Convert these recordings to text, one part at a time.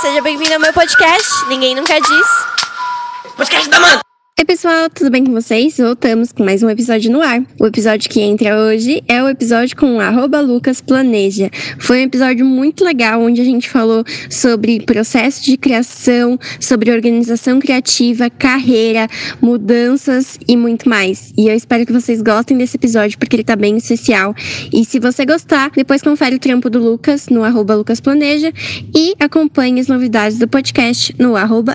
seja bem-vindo ao meu podcast. Ninguém nunca diz. Podcast da Manta! Oi, pessoal, tudo bem com vocês? Voltamos com mais um episódio no ar. O episódio que entra hoje é o episódio com @lucasplaneja. Foi um episódio muito legal onde a gente falou sobre processo de criação, sobre organização criativa, carreira, mudanças e muito mais. E eu espero que vocês gostem desse episódio porque ele tá bem especial. E se você gostar, depois confere o trampo do Lucas no @lucasplaneja e acompanhe as novidades do podcast no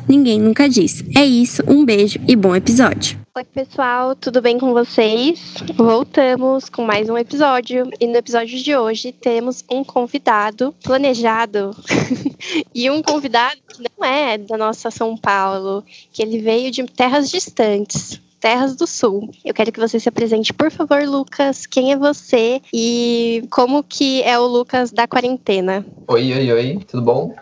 Ninguém Nunca Diz. É isso, um beijo e bom episódio. Oi, pessoal, tudo bem com vocês? Voltamos com mais um episódio e no episódio de hoje temos um convidado planejado e um convidado que não é da nossa São Paulo, que ele veio de terras distantes. Terras do Sul. Eu quero que você se apresente, por favor, Lucas. Quem é você e como que é o Lucas da quarentena? Oi, oi, oi, tudo bom?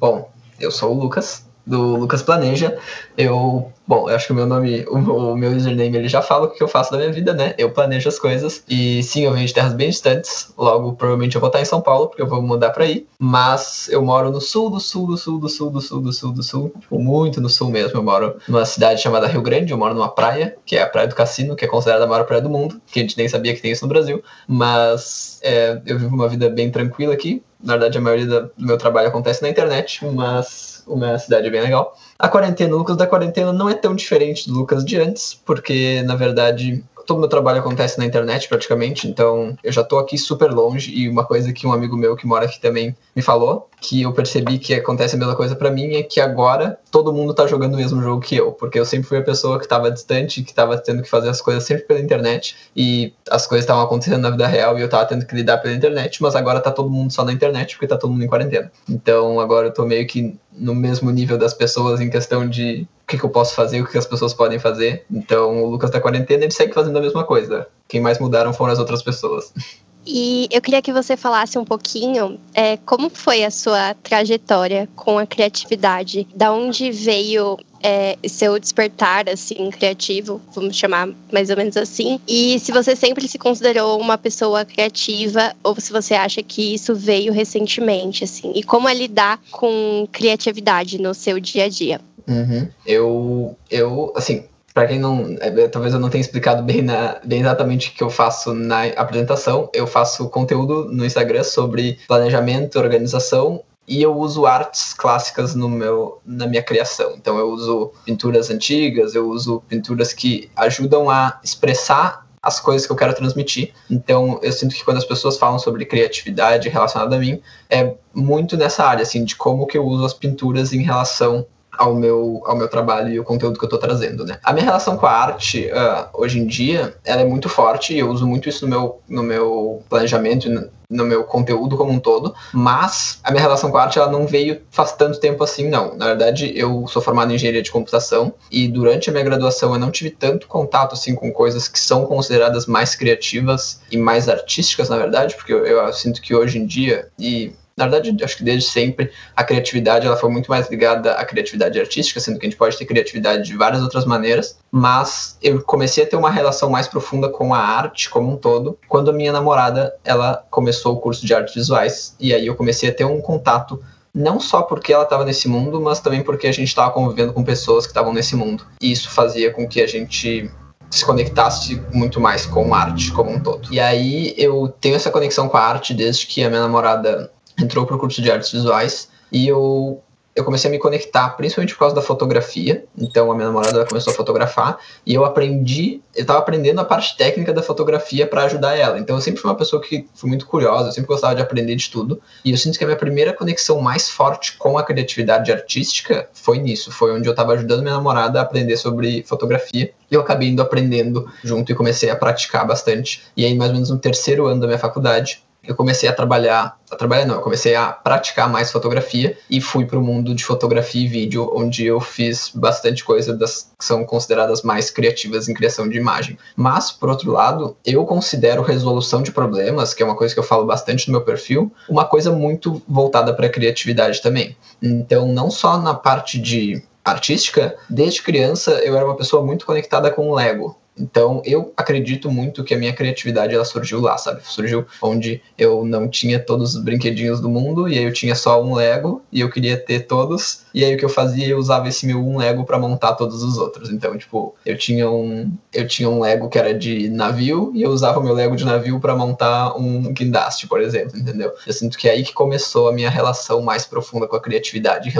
Bom, eu sou o Lucas, do Lucas Planeja. Eu, bom, eu acho que o meu nome, o, o, meu username, ele já fala o que eu faço da minha vida, né? Eu planejo as coisas. E sim, eu venho de terras bem distantes. Logo, provavelmente eu vou estar em São Paulo, porque eu vou mudar para aí. Mas eu moro no sul do sul do sul do sul do sul do sul do sul. Tipo, muito no sul mesmo. Eu moro numa cidade chamada Rio Grande. Eu moro numa praia, que é a Praia do Cassino, que é considerada a maior praia do mundo. Que a gente nem sabia que tem isso no Brasil. Mas é, eu vivo uma vida bem tranquila aqui. Na verdade, a maioria do meu trabalho acontece na internet, mas uma cidade bem legal. A quarentena, o Lucas da quarentena não é tão diferente do Lucas de antes, porque na verdade todo meu trabalho acontece na internet praticamente, então eu já tô aqui super longe e uma coisa que um amigo meu que mora aqui também me falou, que eu percebi que acontece a mesma coisa para mim, é que agora todo mundo tá jogando o mesmo jogo que eu, porque eu sempre fui a pessoa que tava distante, que tava tendo que fazer as coisas sempre pela internet e as coisas estavam acontecendo na vida real e eu tava tendo que lidar pela internet, mas agora tá todo mundo só na internet porque tá todo mundo em quarentena. Então agora eu tô meio que no mesmo nível das pessoas em questão de o que, que eu posso fazer, o que as pessoas podem fazer. Então, o Lucas da quarentena, ele segue fazendo a mesma coisa. Quem mais mudaram foram as outras pessoas. E eu queria que você falasse um pouquinho é, como foi a sua trajetória com a criatividade, da onde veio é, seu despertar assim criativo, vamos chamar mais ou menos assim, e se você sempre se considerou uma pessoa criativa ou se você acha que isso veio recentemente, assim, e como é lidar com criatividade no seu dia a dia. Uhum. Eu, eu, assim, para quem não, é, talvez eu não tenha explicado bem, na, bem exatamente o que eu faço na apresentação, eu faço conteúdo no Instagram sobre planejamento, organização e eu uso artes clássicas no meu, na minha criação. Então eu uso pinturas antigas, eu uso pinturas que ajudam a expressar as coisas que eu quero transmitir. Então, eu sinto que quando as pessoas falam sobre criatividade relacionada a mim, é muito nessa área, assim, de como que eu uso as pinturas em relação ao meu, ao meu trabalho e o conteúdo que eu estou trazendo, né? A minha relação com a arte, uh, hoje em dia, ela é muito forte e eu uso muito isso no meu, no meu planejamento e no, meu conteúdo como um todo, mas a minha relação com a arte, ela não veio faz tanto tempo assim, não. Na verdade, eu sou formado em engenharia de computação e durante a minha graduação eu não tive tanto contato, assim, com coisas que são consideradas mais criativas e mais artísticas, na verdade, porque eu, eu sinto que hoje em dia, e na verdade, acho que desde sempre a criatividade ela foi muito mais ligada à criatividade artística, sendo que a gente pode ter criatividade de várias outras maneiras, mas eu comecei a ter uma relação mais profunda com a arte como um todo quando a minha namorada ela começou o curso de artes visuais e aí eu comecei a ter um contato não só porque ela estava nesse mundo, mas também porque a gente estava convivendo com pessoas que estavam nesse mundo. E isso fazia com que a gente se conectasse muito mais com a arte como um todo. E aí eu tenho essa conexão com a arte desde que a minha namorada entrou para o curso de artes visuais e eu eu comecei a me conectar, principalmente por causa da fotografia. Então, a minha namorada começou a fotografar e eu aprendi, eu estava aprendendo a parte técnica da fotografia para ajudar ela. Então, eu sempre fui uma pessoa que fui muito curiosa, eu sempre gostava de aprender de tudo. E eu sinto que a minha primeira conexão mais forte com a criatividade artística foi nisso. Foi onde eu estava ajudando minha namorada a aprender sobre fotografia. E eu acabei indo aprendendo junto e comecei a praticar bastante. E aí, mais ou menos no terceiro ano da minha faculdade, eu comecei a trabalhar, a trabalhar não, eu comecei a praticar mais fotografia e fui para o mundo de fotografia e vídeo, onde eu fiz bastante coisa das que são consideradas mais criativas em criação de imagem. Mas, por outro lado, eu considero resolução de problemas, que é uma coisa que eu falo bastante no meu perfil, uma coisa muito voltada para a criatividade também. Então, não só na parte de artística, desde criança eu era uma pessoa muito conectada com o Lego. Então, eu acredito muito que a minha criatividade ela surgiu lá, sabe? Surgiu onde eu não tinha todos os brinquedinhos do mundo e aí eu tinha só um Lego e eu queria ter todos. E aí o que eu fazia, eu usava esse meu um Lego para montar todos os outros. Então, tipo, eu tinha um eu tinha um Lego que era de navio e eu usava o meu Lego de navio para montar um guindaste, por exemplo, entendeu? Eu sinto que é aí que começou a minha relação mais profunda com a criatividade e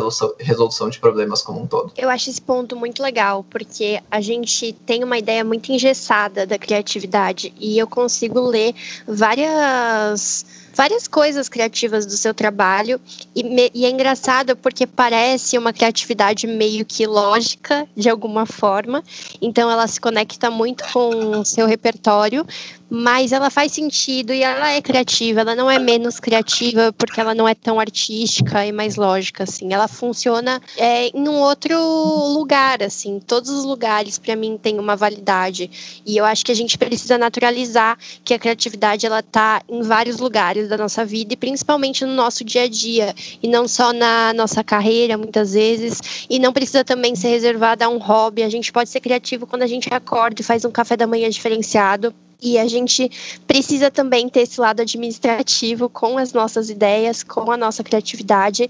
resolução de problemas como um todo. Eu acho esse ponto muito legal, porque a gente tem uma ideia muito muito engessada da criatividade. E eu consigo ler várias várias coisas criativas do seu trabalho e, me, e, é engraçado porque parece uma criatividade meio que lógica de alguma forma, então ela se conecta muito com o seu repertório, mas ela faz sentido e ela é criativa, ela não é menos criativa porque ela não é tão artística e mais lógica, assim. Ela funciona é, em um outro lugar, assim. Todos os lugares, para mim, têm uma validade. E eu acho que a gente precisa naturalizar que a criatividade, ela tá em vários lugares da nossa vida e principalmente no nosso dia a dia. E não só na nossa carreira, muitas vezes. E não precisa também ser reservada a um hobby. A gente pode ser criativo quando a gente acorda e faz um café da manhã diferenciado e a gente precisa também ter esse lado administrativo com as nossas ideias, com a nossa criatividade.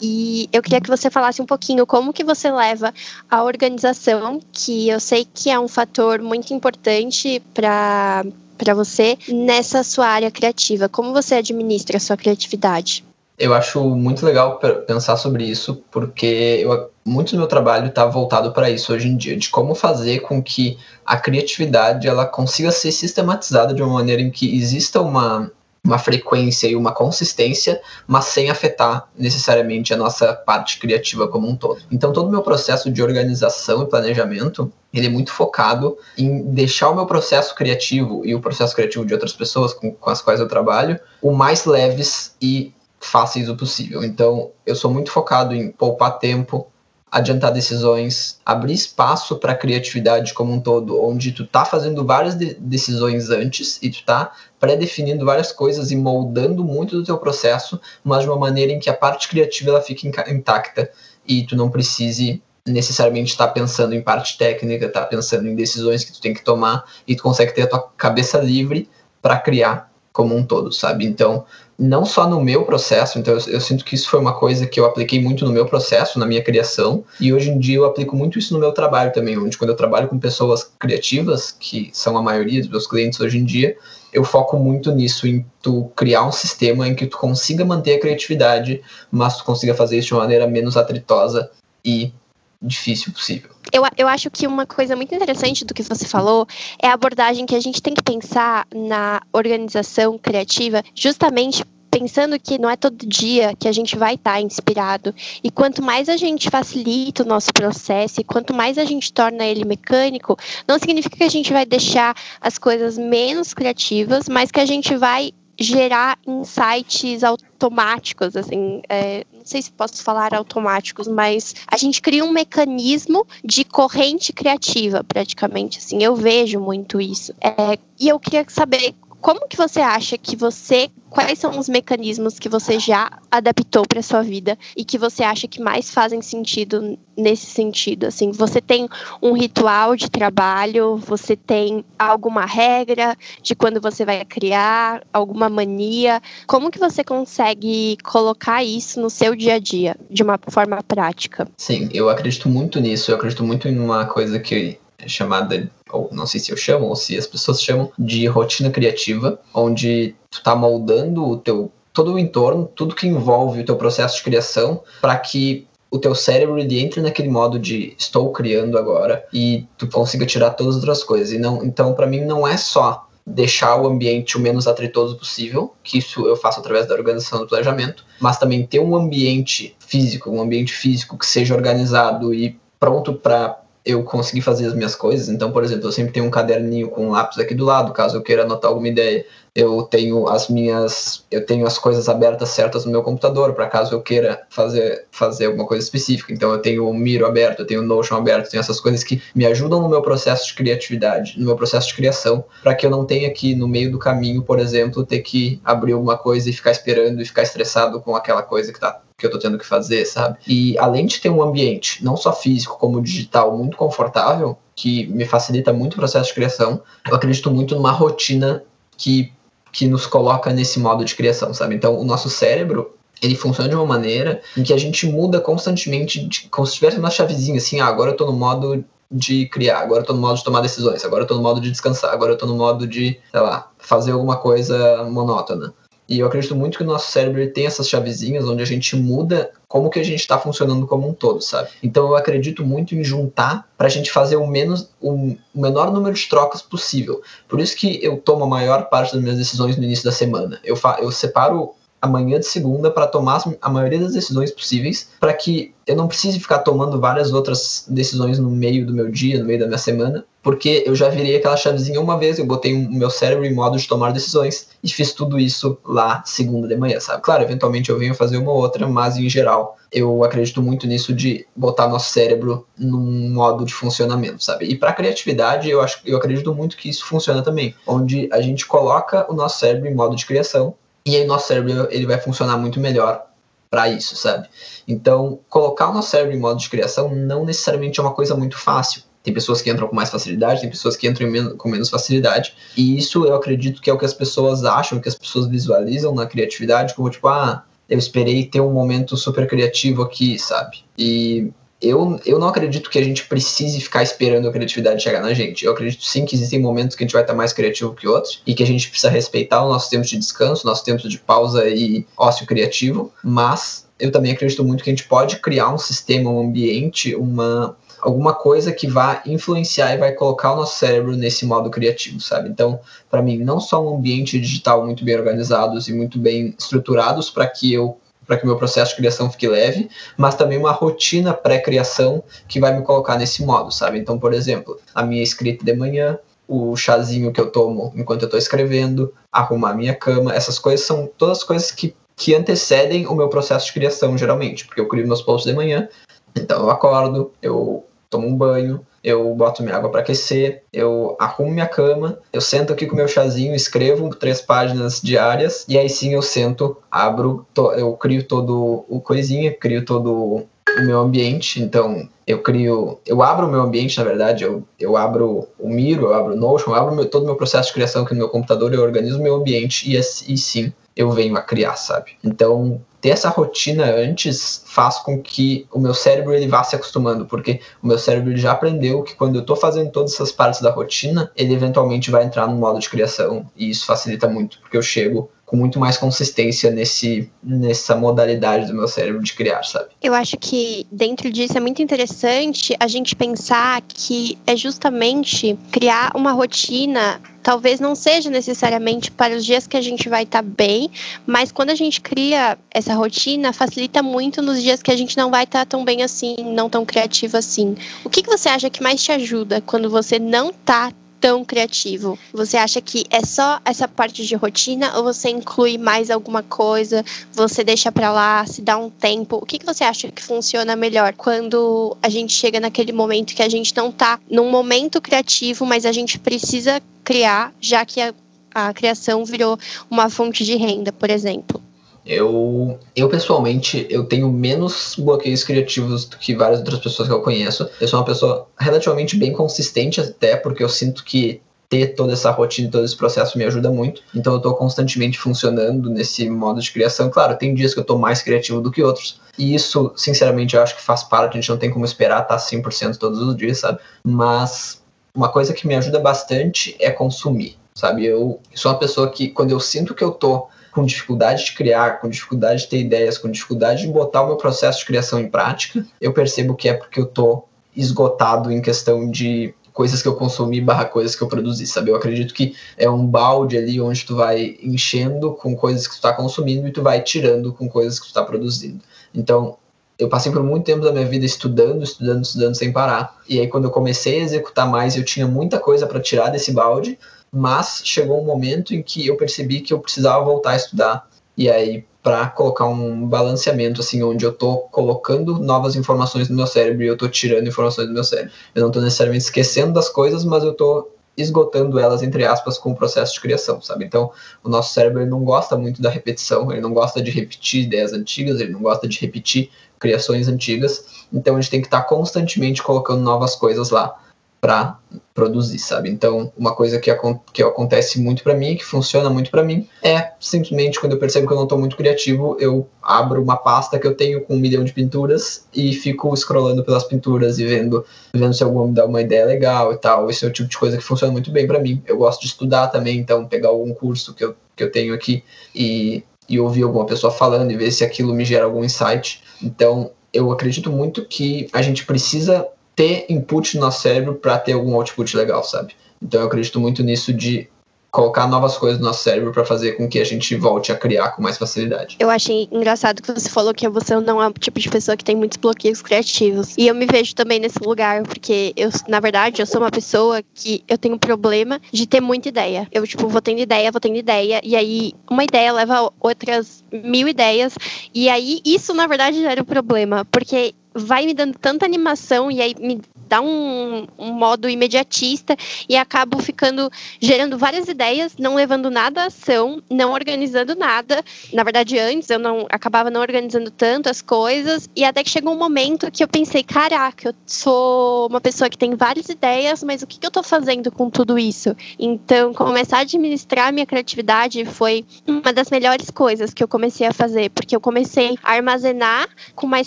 E eu queria que você falasse um pouquinho como que você leva a organização, que eu sei que é um fator muito importante para para você nessa sua área criativa. Como você administra a sua criatividade? Eu acho muito legal pensar sobre isso, porque eu, muito do meu trabalho está voltado para isso hoje em dia, de como fazer com que a criatividade ela consiga ser sistematizada de uma maneira em que exista uma, uma frequência e uma consistência, mas sem afetar necessariamente a nossa parte criativa como um todo. Então todo o meu processo de organização e planejamento, ele é muito focado em deixar o meu processo criativo e o processo criativo de outras pessoas com, com as quais eu trabalho o mais leves e fáceis o possível. Então, eu sou muito focado em poupar tempo, adiantar decisões, abrir espaço para criatividade como um todo, onde tu tá fazendo várias de decisões antes e tu tá pré-definindo várias coisas e moldando muito do teu processo, mas de uma maneira em que a parte criativa ela fique intacta e tu não precise necessariamente estar tá pensando em parte técnica, estar tá pensando em decisões que tu tem que tomar e tu consegue ter a tua cabeça livre para criar como um todo, sabe? Então, não só no meu processo, então eu, eu, sinto que isso foi uma coisa que eu apliquei muito no meu processo, na minha criação, e hoje em dia eu aplico muito isso no meu trabalho também, onde quando eu trabalho com pessoas criativas, que são a maioria dos meus clientes hoje em dia, eu foco muito nisso, em tu criar um sistema em que tu consiga manter a criatividade, mas tu consiga fazer isso de uma maneira menos atritosa e difícil possível. Eu, eu acho que uma coisa muito interessante do que você falou é a abordagem que a gente tem que pensar na organização criativa, justamente pensando que não é todo dia que a gente vai estar inspirado. E quanto mais a gente facilita o nosso processo e quanto mais a gente torna ele mecânico, não significa que a gente vai deixar as coisas menos criativas, mas que a gente vai gerar insights automáticos, assim, é, não sei se posso falar automáticos, mas a gente cria um mecanismo de corrente criativa, praticamente, assim, eu vejo muito isso. É, e eu queria saber como que você acha que você quais são os mecanismos que você já adaptou para sua vida e que você acha que mais fazem sentido nesse sentido assim? Você tem um ritual de trabalho? Você tem alguma regra de quando você vai criar? Alguma mania? Como que você consegue colocar isso no seu dia a dia de uma forma prática? Sim eu acredito muito nisso. Eu acredito muito em uma coisa que é chamada ou não sei se eu chamo, ou se as pessoas chamam, de rotina criativa, onde tu tá moldando o teu todo o entorno, tudo que envolve o teu processo de criação, para que o teu cérebro ele entre naquele modo de estou criando agora e tu consiga tirar todas as outras coisas. E não, então para mim não é só deixar o ambiente o menos atritoso possível, que isso eu faço através da organização do planejamento, mas também ter um ambiente físico, um ambiente físico que seja organizado e pronto para eu consegui fazer as minhas coisas. Então, por exemplo, eu sempre tenho um caderninho com um lápis aqui do lado, caso eu queira anotar alguma ideia. Eu tenho as minhas, eu tenho as coisas abertas certas no meu computador, para caso eu queira fazer fazer alguma coisa específica. Então, eu tenho o Miro aberto, eu tenho o Notion aberto, tenho essas coisas que me ajudam no meu processo de criatividade, no meu processo de criação, para que eu não tenha que no meio do caminho, por exemplo, ter que abrir alguma coisa e ficar esperando e ficar estressado com aquela coisa que está que eu tô tendo que fazer, sabe? E além de ter um ambiente, não só físico como digital, muito confortável, que me facilita muito o processo de criação, eu acredito muito numa rotina que, que nos coloca nesse modo de criação, sabe? Então, o nosso cérebro, ele funciona de uma maneira em que a gente muda constantemente, de, como se tivesse uma chavezinha, assim, ah, agora eu tô no modo de criar, agora eu tô no modo de tomar decisões, agora eu tô no modo de descansar, agora eu tô no modo de, sei lá, fazer alguma coisa monótona. E eu acredito muito que o nosso cérebro tem essas chavezinhas onde a gente muda como que a gente está funcionando como um todo, sabe? Então eu acredito muito em juntar para a gente fazer o menos o menor número de trocas possível. Por isso que eu tomo a maior parte das minhas decisões no início da semana. Eu, fa eu separo amanhã de segunda para tomar a maioria das decisões possíveis, para que eu não precise ficar tomando várias outras decisões no meio do meu dia, no meio da minha semana, porque eu já virei aquela chavezinha uma vez, eu botei o meu cérebro em modo de tomar decisões e fiz tudo isso lá segunda de manhã, sabe? Claro, eventualmente eu venho fazer uma outra, mas em geral eu acredito muito nisso de botar nosso cérebro num modo de funcionamento, sabe? E para criatividade, eu acho, eu acredito muito que isso funciona também, onde a gente coloca o nosso cérebro em modo de criação e aí nosso cérebro ele vai funcionar muito melhor para isso, sabe? Então, colocar o nosso cérebro em modo de criação não necessariamente é uma coisa muito fácil. Tem pessoas que entram com mais facilidade, tem pessoas que entram men com menos facilidade. E isso eu acredito que é o que as pessoas acham, que as pessoas visualizam na criatividade, como tipo, ah, eu esperei ter um momento super criativo aqui, sabe? E eu, eu não acredito que a gente precise ficar esperando a criatividade chegar na gente. Eu acredito sim que existem momentos que a gente vai estar mais criativo que outros e que a gente precisa respeitar o nosso tempo de descanso, nosso tempo de pausa e ócio criativo, mas eu também acredito muito que a gente pode criar um sistema, um ambiente, uma alguma coisa que vá influenciar e vai colocar o nosso cérebro nesse modo criativo, sabe? Então, para mim, não só um ambiente digital muito bem organizados e muito bem estruturados para que eu para que o meu processo de criação fique leve, mas também uma rotina pré-criação que vai me colocar nesse modo, sabe? Então, por exemplo, a minha escrita de manhã, o chazinho que eu tomo enquanto eu estou escrevendo, arrumar minha cama, essas coisas são todas coisas que, que antecedem o meu processo de criação, geralmente, porque eu crio meus posts de manhã, então eu acordo, eu tomo um banho, eu boto minha água para aquecer, eu arrumo minha cama, eu sento aqui com meu chazinho, escrevo três páginas diárias e aí sim eu sento, abro, to, eu crio todo o coisinha, crio todo o meu ambiente, então eu crio, eu abro o meu ambiente, na verdade, eu, eu abro o Miro, eu abro o Notion, eu abro meu, todo o meu processo de criação aqui no meu computador, eu organizo o meu ambiente e, e sim, eu venho a criar, sabe? Então, ter essa rotina antes faz com que o meu cérebro ele vá se acostumando, porque o meu cérebro já aprendeu que quando eu estou fazendo todas essas partes da rotina, ele eventualmente vai entrar no modo de criação, e isso facilita muito, porque eu chego com muito mais consistência nesse, nessa modalidade do meu cérebro de criar, sabe? Eu acho que dentro disso é muito interessante a gente pensar que é justamente criar uma rotina talvez não seja necessariamente para os dias que a gente vai estar tá bem, mas quando a gente cria essa rotina, facilita muito nos dias que a gente não vai estar tá tão bem assim, não tão criativo assim. O que, que você acha que mais te ajuda quando você não está tão criativo? Você acha que é só essa parte de rotina ou você inclui mais alguma coisa? Você deixa para lá, se dá um tempo? O que, que você acha que funciona melhor quando a gente chega naquele momento que a gente não tá num momento criativo, mas a gente precisa criar, já que a, a criação virou uma fonte de renda, por exemplo? Eu, eu pessoalmente, eu tenho menos bloqueios criativos do que várias outras pessoas que eu conheço. Eu sou uma pessoa relativamente bem consistente até, porque eu sinto que ter toda essa rotina, todo esse processo me ajuda muito. Então eu estou constantemente funcionando nesse modo de criação. Claro, tem dias que eu estou mais criativo do que outros. E isso, sinceramente, eu acho que faz parte, a gente não tem como esperar estar 100% todos os dias, sabe? Mas uma coisa que me ajuda bastante é consumir, sabe? Eu sou uma pessoa que quando eu sinto que eu tô com dificuldade de criar, com dificuldade de ter ideias, com dificuldade de botar o meu processo de criação em prática, eu percebo que é porque eu tô esgotado em questão de coisas que eu consumi barra coisas que eu produzi, sabe? Eu acredito que é um balde ali onde tu vai enchendo com coisas que tu tá consumindo e tu vai tirando com coisas que tu tá produzindo. Então, eu passei por muito tempo da minha vida estudando, estudando, estudando sem parar. E aí quando eu comecei a executar mais, eu tinha muita coisa para tirar desse balde, mas chegou um momento em que eu percebi que eu precisava voltar a estudar. E aí, para colocar um balanceamento, assim, onde eu tô colocando novas informações no meu cérebro e eu tô tirando informações do meu cérebro. Eu não tô necessariamente esquecendo das coisas, mas eu tô esgotando elas, entre aspas, com o processo de criação, sabe? Então, o nosso cérebro não gosta muito da repetição, ele não gosta de repetir ideias antigas, ele não gosta de repetir criações antigas, então a gente tem que estar tá constantemente colocando novas coisas lá para produzir, sabe? Então, uma coisa que, que acontece muito para mim, que funciona muito para mim, é simplesmente quando eu percebo que eu não estou muito criativo, eu abro uma pasta que eu tenho com um milhão de pinturas e fico scrollando pelas pinturas e vendo, vendo se alguma me dá uma ideia legal e tal. Esse é o tipo de coisa que funciona muito bem para mim. Eu gosto de estudar também, então pegar algum curso que eu, que eu tenho aqui e, e ouvir alguma pessoa falando e ver se aquilo me gera algum insight. Então, eu acredito muito que a gente precisa ter input no nosso cérebro para ter algum output legal, sabe? Então eu acredito muito nisso de colocar novas coisas no nosso cérebro para fazer com que a gente volte a criar com mais facilidade. Eu achei engraçado que você falou que você não é o tipo de pessoa que tem muitos bloqueios criativos. E eu me vejo também nesse lugar, porque eu, na verdade, eu sou uma pessoa que eu tenho um problema de ter muita ideia. Eu, tipo, vou tendo ideia, vou tendo ideia, e aí uma ideia leva outras mil ideias, e aí isso, na verdade, era o problema, porque vai me dando tanta animação e aí me dá um, um, modo imediatista e acabo ficando gerando várias ideias, não levando nada à ação, não organizando nada. Na verdade, antes eu não acabava não organizando tanto as coisas e até que chegou um momento que eu pensei, caraca, eu sou uma pessoa que tem várias ideias, mas o que, que eu estou fazendo com tudo isso? Então, começar a administrar minha criatividade foi uma das melhores coisas que eu comecei a fazer, porque eu comecei a armazenar com mais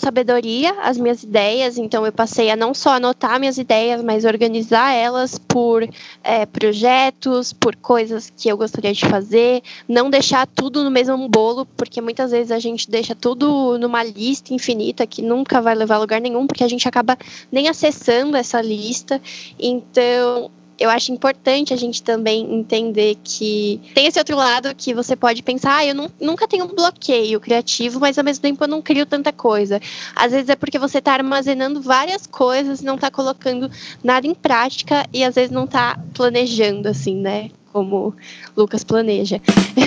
sabedoria as minhas ideias, então eu passei a não só anotar minhas ideias, mas organizar elas por é, projetos, por coisas que eu gostaria de fazer, não deixar tudo no mesmo bolo, porque muitas vezes a gente deixa tudo numa lista infinita que nunca vai levar a lugar nenhum, porque a gente acaba nem acessando essa lista. Então, eu acho importante a gente também entender que tem esse outro lado que você pode pensar, ah, eu não, nunca tenho um bloqueio criativo, mas ao mesmo tempo eu não crio tanta coisa. Às vezes é porque você está armazenando várias coisas, não está colocando nada em prática e às vezes não está planejando, assim, né? Como Lucas planeja.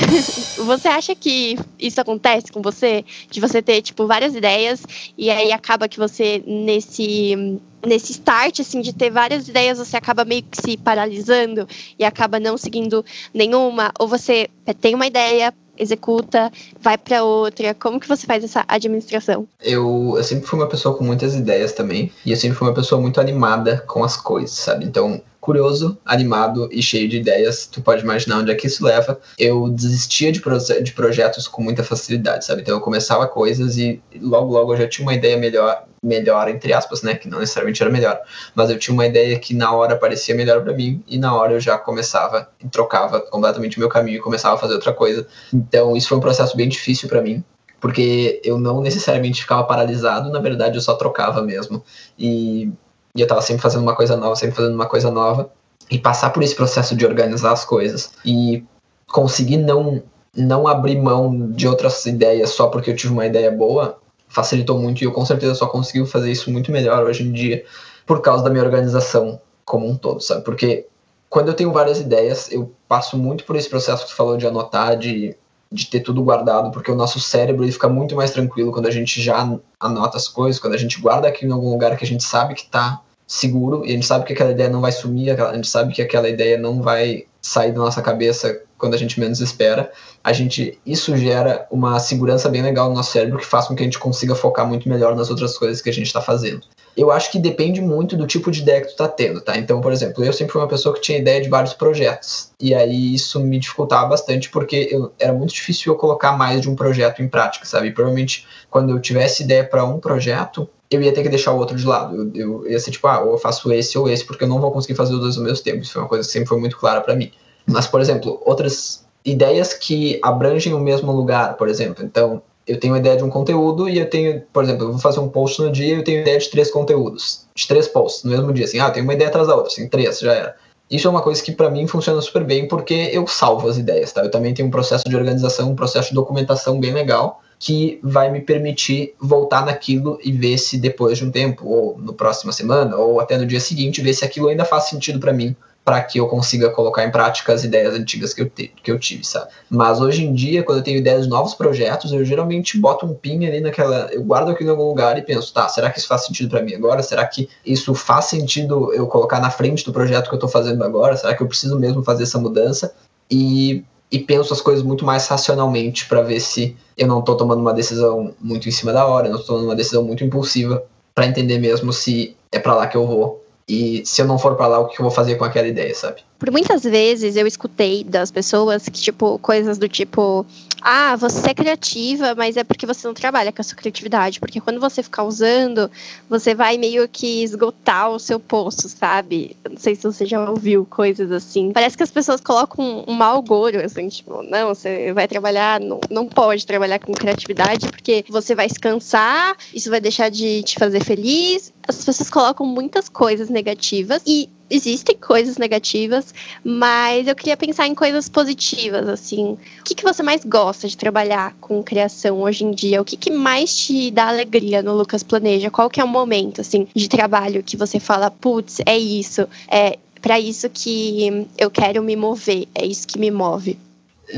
você acha que isso acontece com você? De você ter, tipo, várias ideias e aí acaba que você, nesse nesse start, assim, de ter várias ideias, você acaba meio que se paralisando e acaba não seguindo nenhuma? Ou você tem uma ideia, executa, vai para outra? Como que você faz essa administração? Eu, eu sempre fui uma pessoa com muitas ideias também, e eu sempre fui uma pessoa muito animada com as coisas, sabe? Então, curioso, animado e cheio de ideias. Tu pode imaginar onde é que isso leva. Eu desistia de, proje de projetos com muita facilidade, sabe? Então eu começava coisas e logo, logo eu já tinha uma ideia melhor, melhor entre aspas, né? Que não necessariamente era melhor, mas eu tinha uma ideia que na hora parecia melhor para mim e na hora eu já começava e trocava completamente o meu caminho e começava a fazer outra coisa. Então isso foi um processo bem difícil para mim, porque eu não necessariamente ficava paralisado, na verdade eu só trocava mesmo. E e eu tava sempre fazendo uma coisa nova, sempre fazendo uma coisa nova. E passar por esse processo de organizar as coisas e conseguir não, não abrir mão de outras ideias só porque eu tive uma ideia boa, facilitou muito e eu com certeza só consigo fazer isso muito melhor hoje em dia por causa da minha organização como um todo, sabe? Porque quando eu tenho várias ideias, eu passo muito por esse processo que você falou de anotar, de de ter tudo guardado, porque o nosso cérebro ele fica muito mais tranquilo quando a gente já anota as coisas, quando a gente guarda aquilo em algum lugar que a gente sabe que está seguro e a gente sabe que aquela ideia não vai sumir, a gente sabe que aquela ideia não vai sair da nossa cabeça quando a gente menos espera. A gente isso gera uma segurança bem legal no nosso cérebro que faz com que a gente consiga focar muito melhor nas outras coisas que a gente está fazendo eu acho que depende muito do tipo de ideia que tu tá tendo, tá? Então, por exemplo, eu sempre fui uma pessoa que tinha ideia de vários projetos. E aí isso me dificultava bastante porque eu, era muito difícil eu colocar mais de um projeto em prática, sabe? E provavelmente quando eu tivesse ideia para um projeto, eu ia ter que deixar o outro de lado. Eu, eu, ia ser tipo, ah, ou eu faço esse ou esse, porque eu não vou conseguir fazer os dois ao mesmo tempo. Isso foi uma coisa que sempre foi muito clara para mim. Mas, por exemplo, outras ideias que abrangem o mesmo lugar, por exemplo. Então, eu tenho a ideia de um conteúdo e eu tenho, por exemplo, eu vou fazer um post no dia e eu tenho ideia de três conteúdos, de três posts no mesmo dia, assim, ah, tenho uma ideia atrás da outra, assim, três, já era. Isso é uma coisa que para mim funciona super bem porque eu salvo as ideias, tá? Eu também tenho um processo de organização, um processo de documentação bem legal que vai me permitir voltar naquilo e ver se depois de um tempo, ou no próxima semana, ou até no dia seguinte, ver se aquilo ainda faz sentido para mim para que eu consiga colocar em prática as ideias antigas que eu, te, que eu tive, sabe? Mas hoje em dia, quando eu tenho ideias de novos projetos, eu geralmente boto um pin ali naquela. Eu guardo aquilo em algum lugar e penso, tá, será que isso faz sentido para mim agora? Será que isso faz sentido eu colocar na frente do projeto que eu tô fazendo agora? Será que eu preciso mesmo fazer essa mudança? E, e penso as coisas muito mais racionalmente para ver se eu não tô tomando uma decisão muito em cima da hora, não tô tomando uma decisão muito impulsiva, para entender mesmo se é para lá que eu vou e se eu não for para lá, o que eu vou fazer com aquela ideia, sabe? Por muitas vezes eu escutei das pessoas que, tipo, coisas do tipo, ah, você é criativa, mas é porque você não trabalha com a sua criatividade. Porque quando você ficar usando, você vai meio que esgotar o seu poço, sabe? Não sei se você já ouviu coisas assim. Parece que as pessoas colocam um, mau gouro, assim, tipo, não, você vai trabalhar, não, não pode trabalhar com criatividade, porque você vai se cansar, isso vai deixar de te fazer feliz. As pessoas colocam muitas coisas negativas e existem coisas negativas, mas eu queria pensar em coisas positivas, assim. O que, que você mais gosta de trabalhar com criação hoje em dia? O que, que mais te dá alegria no Lucas Planeja? Qual que é o momento, assim, de trabalho que você fala, putz, é isso, é para isso que eu quero me mover, é isso que me move?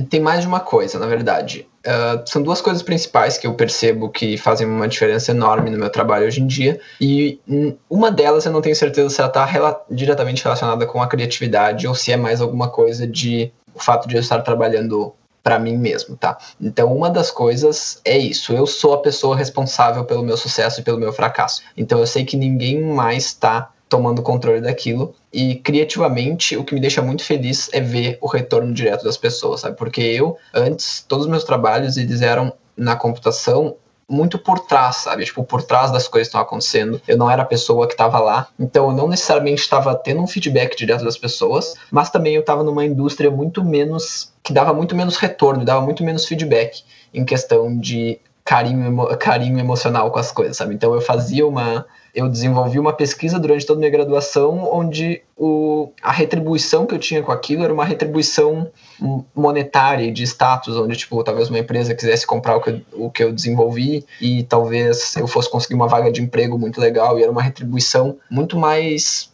Tem mais de uma coisa, na verdade. Uh, são duas coisas principais que eu percebo que fazem uma diferença enorme no meu trabalho hoje em dia. E uma delas eu não tenho certeza se ela está rela diretamente relacionada com a criatividade ou se é mais alguma coisa de o fato de eu estar trabalhando para mim mesmo, tá? Então, uma das coisas é isso. Eu sou a pessoa responsável pelo meu sucesso e pelo meu fracasso. Então, eu sei que ninguém mais está tomando controle daquilo. E criativamente, o que me deixa muito feliz é ver o retorno direto das pessoas, sabe? Porque eu, antes, todos os meus trabalhos, eles eram na computação muito por trás, sabe? Tipo, por trás das coisas que estão acontecendo. Eu não era a pessoa que estava lá. Então, eu não necessariamente estava tendo um feedback direto das pessoas, mas também eu estava numa indústria muito menos. que dava muito menos retorno, dava muito menos feedback em questão de carinho, carinho emocional com as coisas, sabe? Então, eu fazia uma eu desenvolvi uma pesquisa durante toda a minha graduação onde o, a retribuição que eu tinha com aquilo era uma retribuição monetária de status, onde tipo talvez uma empresa quisesse comprar o que, eu, o que eu desenvolvi e talvez eu fosse conseguir uma vaga de emprego muito legal e era uma retribuição muito mais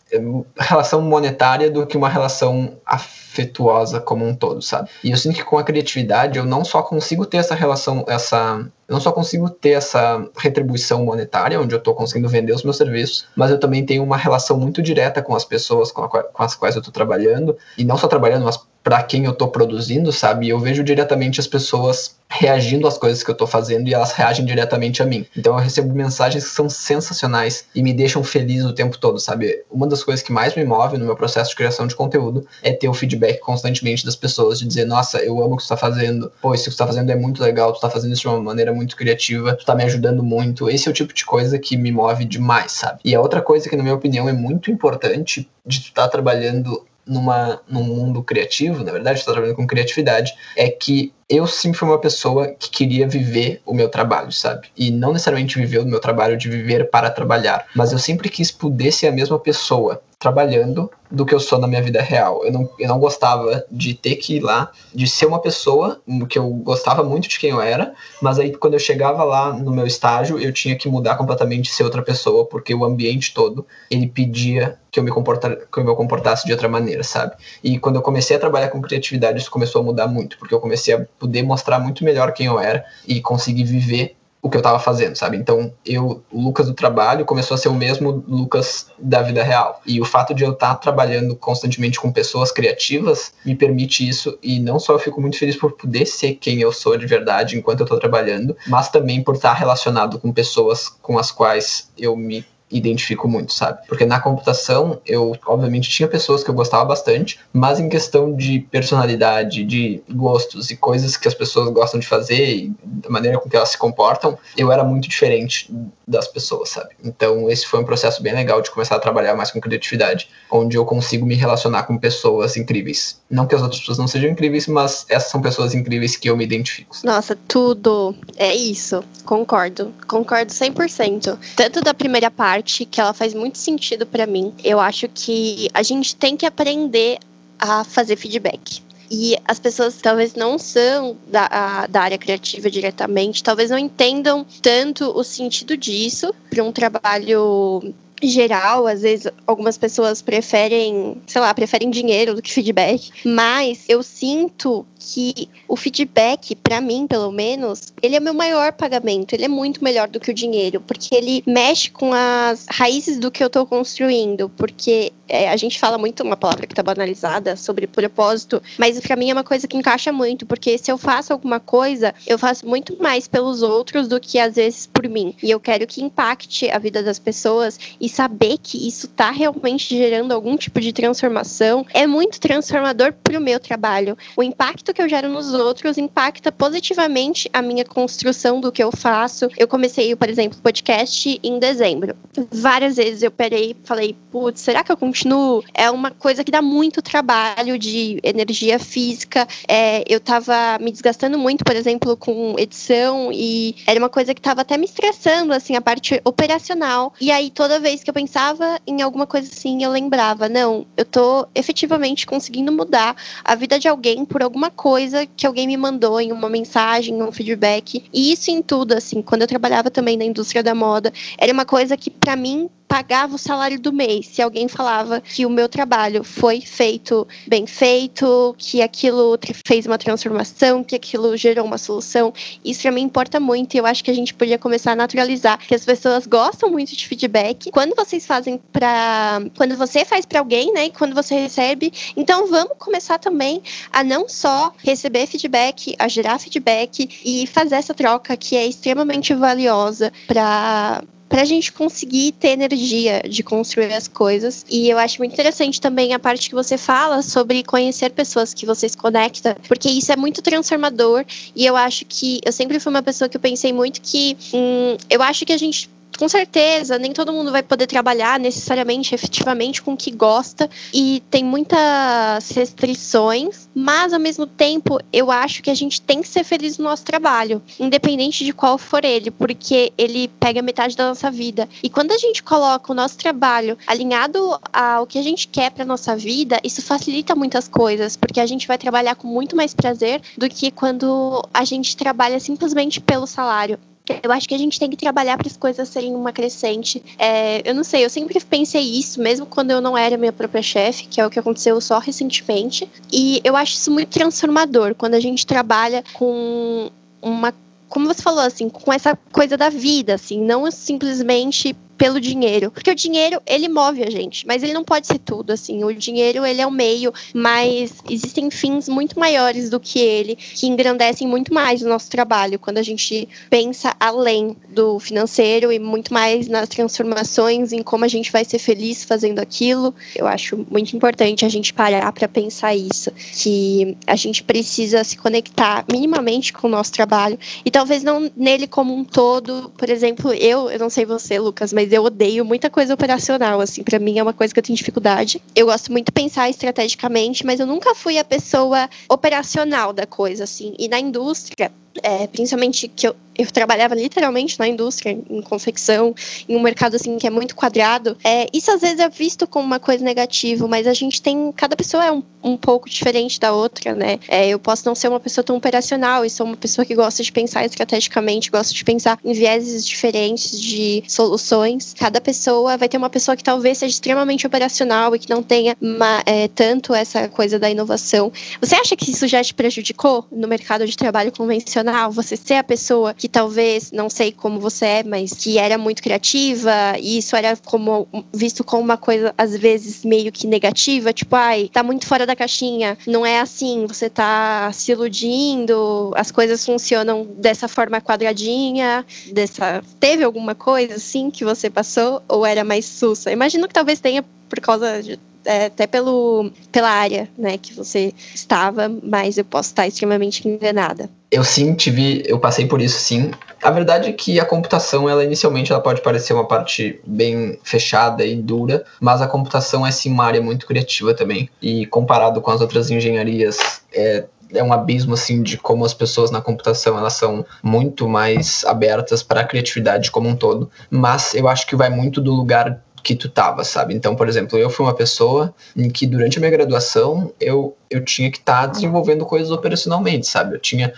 relação monetária do que uma relação afetuosa como um todo, sabe? E eu sinto que com a criatividade eu não só consigo ter essa relação, essa eu não só consigo ter essa retribuição monetária, onde eu estou conseguindo vender os meus serviços, mas eu também tenho uma relação muito direta com as pessoas com, a, com as quais eu estou trabalhando, e não só trabalhando, mas para quem eu estou produzindo, sabe? Eu vejo diretamente as pessoas reagindo às coisas que eu estou fazendo e elas reagem diretamente a mim. Então eu recebo mensagens que são sensacionais e me deixam feliz o tempo todo, sabe? Uma das coisas que mais me move no meu processo de criação de conteúdo é ter o feedback constantemente das pessoas, de dizer, nossa, eu amo o que você está fazendo, pô, isso que você está fazendo é muito legal, tu está fazendo isso de uma maneira muito criativa, tu está me ajudando muito. Esse é o tipo de coisa que me move demais, sabe? E a outra coisa que, na minha opinião, é muito importante de tu estar tá trabalhando numa, num mundo criativo, na verdade, estou trabalhando com criatividade, é que eu sempre fui uma pessoa que queria viver o meu trabalho, sabe? E não necessariamente viver o meu trabalho de viver para trabalhar, mas eu sempre quis poder ser a mesma pessoa trabalhando do que eu sou na minha vida real. Eu não, eu não gostava de ter que ir lá, de ser uma pessoa que eu gostava muito de quem eu era, mas aí quando eu chegava lá no meu estágio, eu tinha que mudar completamente ser outra pessoa, porque o ambiente todo, ele pedia que eu me comportar, que eu me comportasse de outra maneira, sabe? E quando eu comecei a trabalhar com criatividade, isso começou a mudar muito, porque eu comecei a poder mostrar muito melhor quem eu era e conseguir viver o que eu estava fazendo, sabe? Então, eu, o Lucas do trabalho começou a ser o mesmo Lucas da vida real. E o fato de eu estar tá trabalhando constantemente com pessoas criativas me permite isso. E não só eu fico muito feliz por poder ser quem eu sou de verdade enquanto eu estou trabalhando, mas também por estar relacionado com pessoas com as quais eu me identifico muito, sabe? Porque na computação eu, obviamente, tinha pessoas que eu gostava bastante, mas em questão de personalidade, de gostos e coisas que as pessoas gostam de fazer e da maneira com que elas se comportam, eu era muito diferente das pessoas, sabe? Então esse foi um processo bem legal de começar a trabalhar mais com criatividade, onde eu consigo me relacionar com pessoas incríveis. Não que as outras pessoas não sejam incríveis, mas essas são pessoas incríveis que eu me identifico. Nossa, tudo é isso. Concordo. Concordo 100%. Tanto da primeira parte, que ela faz muito sentido para mim. Eu acho que a gente tem que aprender a fazer feedback. e as pessoas talvez não são da, a, da área criativa diretamente, talvez não entendam tanto o sentido disso para um trabalho geral, às vezes algumas pessoas preferem, sei lá, preferem dinheiro do que feedback, mas eu sinto que o feedback, para mim, pelo menos, ele é meu maior pagamento, ele é muito melhor do que o dinheiro, porque ele mexe com as raízes do que eu tô construindo, porque é, a gente fala muito uma palavra que tá banalizada sobre propósito, mas para mim é uma coisa que encaixa muito, porque se eu faço alguma coisa, eu faço muito mais pelos outros do que às vezes por mim. E eu quero que impacte a vida das pessoas e saber que isso tá realmente gerando algum tipo de transformação é muito transformador pro meu trabalho. O impacto que eu gero nos outros impacta positivamente a minha construção do que eu faço. Eu comecei, por exemplo, podcast em dezembro. Várias vezes eu parei e falei, putz, será que eu continuo? É uma coisa que dá muito trabalho de energia física. É, eu tava me desgastando muito, por exemplo, com edição e era uma coisa que tava até me estressando, assim, a parte operacional. E aí, toda vez que eu pensava em alguma coisa assim, eu lembrava, não, eu tô efetivamente conseguindo mudar a vida de alguém por alguma coisa que alguém me mandou em uma mensagem, um feedback. E isso em tudo, assim, quando eu trabalhava também na indústria da moda, era uma coisa que para mim pagava o salário do mês. Se alguém falava que o meu trabalho foi feito bem feito, que aquilo fez uma transformação, que aquilo gerou uma solução, isso para mim importa muito e eu acho que a gente podia começar a naturalizar que as pessoas gostam muito de feedback. Quando vocês fazem para, quando você faz para alguém, né, e quando você recebe, então vamos começar também a não só receber feedback, a gerar feedback e fazer essa troca que é extremamente valiosa para para a gente conseguir ter energia de construir as coisas. E eu acho muito interessante também a parte que você fala sobre conhecer pessoas que você se conecta, porque isso é muito transformador. E eu acho que eu sempre fui uma pessoa que eu pensei muito que hum, eu acho que a gente com certeza, nem todo mundo vai poder trabalhar necessariamente, efetivamente, com o que gosta e tem muitas restrições, mas ao mesmo tempo eu acho que a gente tem que ser feliz no nosso trabalho, independente de qual for ele, porque ele pega metade da nossa vida. E quando a gente coloca o nosso trabalho alinhado ao que a gente quer para nossa vida, isso facilita muitas coisas, porque a gente vai trabalhar com muito mais prazer do que quando a gente trabalha simplesmente pelo salário. Eu acho que a gente tem que trabalhar para as coisas serem uma crescente. É, eu não sei, eu sempre pensei isso, mesmo quando eu não era minha própria chefe, que é o que aconteceu só recentemente. E eu acho isso muito transformador quando a gente trabalha com uma como você falou, assim, com essa coisa da vida, assim, não simplesmente pelo dinheiro. Porque o dinheiro, ele move a gente, mas ele não pode ser tudo, assim. O dinheiro, ele é o meio, mas existem fins muito maiores do que ele, que engrandecem muito mais o nosso trabalho, quando a gente pensa além do financeiro e muito mais nas transformações, em como a gente vai ser feliz fazendo aquilo. Eu acho muito importante a gente parar para pensar isso, que a gente precisa se conectar minimamente com o nosso trabalho e talvez não nele como um todo. Por exemplo, eu, eu não sei você, Lucas, mas eu odeio muita coisa operacional, assim, para mim é uma coisa que eu tenho dificuldade. Eu gosto muito de pensar estrategicamente, mas eu nunca fui a pessoa operacional da coisa, assim. E na indústria, é, principalmente que eu, eu trabalhava literalmente na indústria, em confecção, em um mercado assim que é muito quadrado. É, isso às vezes é visto como uma coisa negativa, mas a gente tem. Cada pessoa é um, um pouco diferente da outra, né? É, eu posso não ser uma pessoa tão operacional e sou uma pessoa que gosta de pensar estrategicamente, gosta de pensar em vieses diferentes de soluções. Cada pessoa vai ter uma pessoa que talvez seja extremamente operacional e que não tenha uma, é, tanto essa coisa da inovação. Você acha que isso já te prejudicou no mercado de trabalho convencional? Você ser a pessoa que talvez, não sei como você é, mas que era muito criativa, e isso era como visto como uma coisa, às vezes, meio que negativa, tipo, ai, tá muito fora da caixinha, não é assim, você tá se iludindo, as coisas funcionam dessa forma quadradinha, dessa. Teve alguma coisa assim que você passou, ou era mais sussa? Imagino que talvez tenha por causa de é, até pelo, pela área né, que você estava, mas eu posso estar extremamente enganada. Eu sim tive, eu passei por isso sim. A verdade é que a computação, ela inicialmente ela pode parecer uma parte bem fechada e dura, mas a computação é sim uma área muito criativa também. E comparado com as outras engenharias, é, é um abismo assim de como as pessoas na computação elas são muito mais abertas para a criatividade como um todo. Mas eu acho que vai muito do lugar que tu tava, sabe? Então, por exemplo, eu fui uma pessoa em que durante a minha graduação eu, eu tinha que estar tá desenvolvendo coisas operacionalmente, sabe? Eu tinha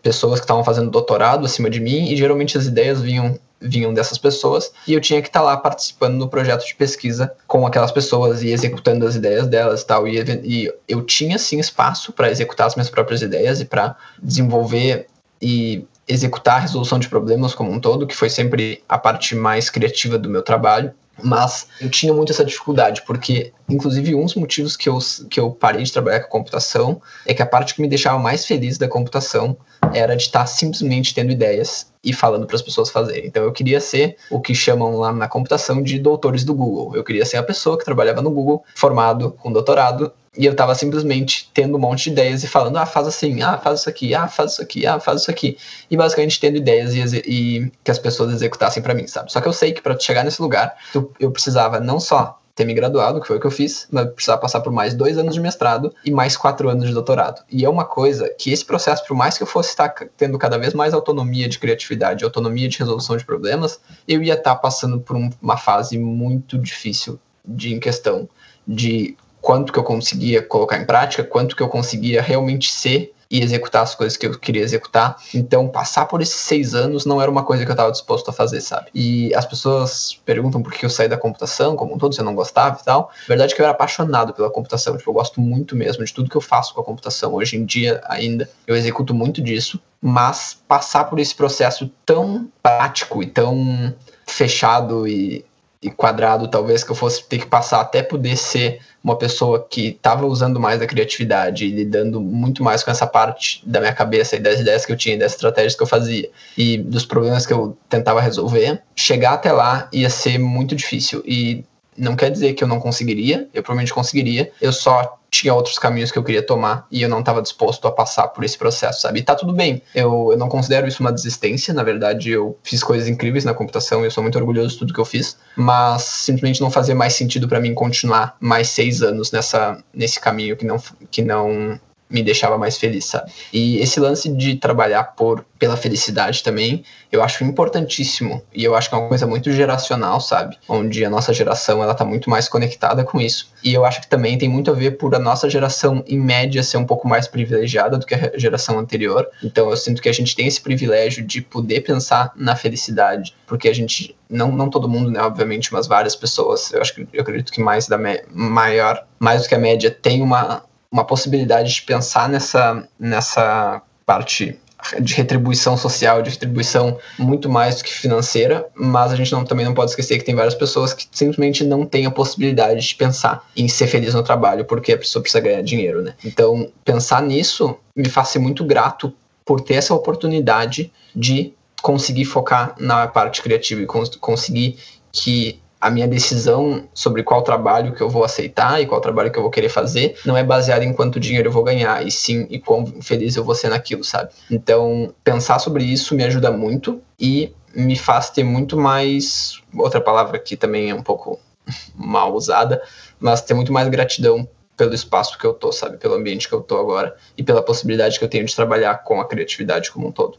pessoas que estavam fazendo doutorado acima de mim e geralmente as ideias vinham vinham dessas pessoas e eu tinha que estar tá lá participando no projeto de pesquisa com aquelas pessoas e executando as ideias delas e tal e, e eu tinha sim espaço para executar as minhas próprias ideias e para desenvolver e executar a resolução de problemas como um todo, que foi sempre a parte mais criativa do meu trabalho. Mas eu tinha muito essa dificuldade, porque, inclusive, um dos motivos que eu, que eu parei de trabalhar com computação é que a parte que me deixava mais feliz da computação era de estar simplesmente tendo ideias e falando para as pessoas fazerem. Então eu queria ser o que chamam lá na computação de doutores do Google. Eu queria ser a pessoa que trabalhava no Google, formado com doutorado, e eu estava simplesmente tendo um monte de ideias e falando, ah, faz assim, ah, faz isso aqui, ah, faz isso aqui, ah, faz isso aqui. E basicamente tendo ideias e, e que as pessoas executassem para mim, sabe? Só que eu sei que para chegar nesse lugar, eu precisava não só ter me graduado, que foi o que eu fiz, mas precisava passar por mais dois anos de mestrado e mais quatro anos de doutorado. E é uma coisa que esse processo, por mais que eu fosse estar tendo cada vez mais autonomia de criatividade, autonomia de resolução de problemas, eu ia estar passando por um, uma fase muito difícil de em questão de quanto que eu conseguia colocar em prática, quanto que eu conseguia realmente ser e executar as coisas que eu queria executar. Então, passar por esses seis anos não era uma coisa que eu estava disposto a fazer, sabe? E as pessoas perguntam por que eu saí da computação, como um todo, se eu não gostava e tal. A verdade é que eu era apaixonado pela computação, tipo, eu gosto muito mesmo de tudo que eu faço com a computação. Hoje em dia, ainda, eu executo muito disso, mas passar por esse processo tão prático e tão fechado e e quadrado, talvez que eu fosse ter que passar até poder ser uma pessoa que estava usando mais da criatividade e lidando muito mais com essa parte da minha cabeça e das ideias que eu tinha, das estratégias que eu fazia e dos problemas que eu tentava resolver, chegar até lá ia ser muito difícil. E não quer dizer que eu não conseguiria, eu provavelmente conseguiria, eu só tinha outros caminhos que eu queria tomar e eu não estava disposto a passar por esse processo, sabe? E tá tudo bem, eu, eu não considero isso uma desistência, na verdade eu fiz coisas incríveis na computação e eu sou muito orgulhoso de tudo que eu fiz, mas simplesmente não fazia mais sentido para mim continuar mais seis anos nessa, nesse caminho que não, que não me deixava mais feliz, sabe? E esse lance de trabalhar por pela felicidade também, eu acho importantíssimo e eu acho que é uma coisa muito geracional, sabe? Onde a nossa geração ela tá muito mais conectada com isso. E eu acho que também tem muito a ver por a nossa geração em média ser um pouco mais privilegiada do que a geração anterior. Então eu sinto que a gente tem esse privilégio de poder pensar na felicidade, porque a gente não, não todo mundo, né, obviamente, mas várias pessoas, eu acho que eu acredito que mais da maior, mais do que a média tem uma uma possibilidade de pensar nessa, nessa parte de retribuição social, de retribuição muito mais do que financeira, mas a gente não, também não pode esquecer que tem várias pessoas que simplesmente não têm a possibilidade de pensar em ser feliz no trabalho, porque a pessoa precisa ganhar dinheiro, né? Então, pensar nisso me faz ser muito grato por ter essa oportunidade de conseguir focar na parte criativa e cons conseguir que a minha decisão sobre qual trabalho que eu vou aceitar e qual trabalho que eu vou querer fazer não é baseada em quanto dinheiro eu vou ganhar, e sim em quão feliz eu vou ser naquilo, sabe? Então, pensar sobre isso me ajuda muito e me faz ter muito mais. Outra palavra que também é um pouco mal usada, mas ter muito mais gratidão pelo espaço que eu tô, sabe? Pelo ambiente que eu tô agora e pela possibilidade que eu tenho de trabalhar com a criatividade como um todo.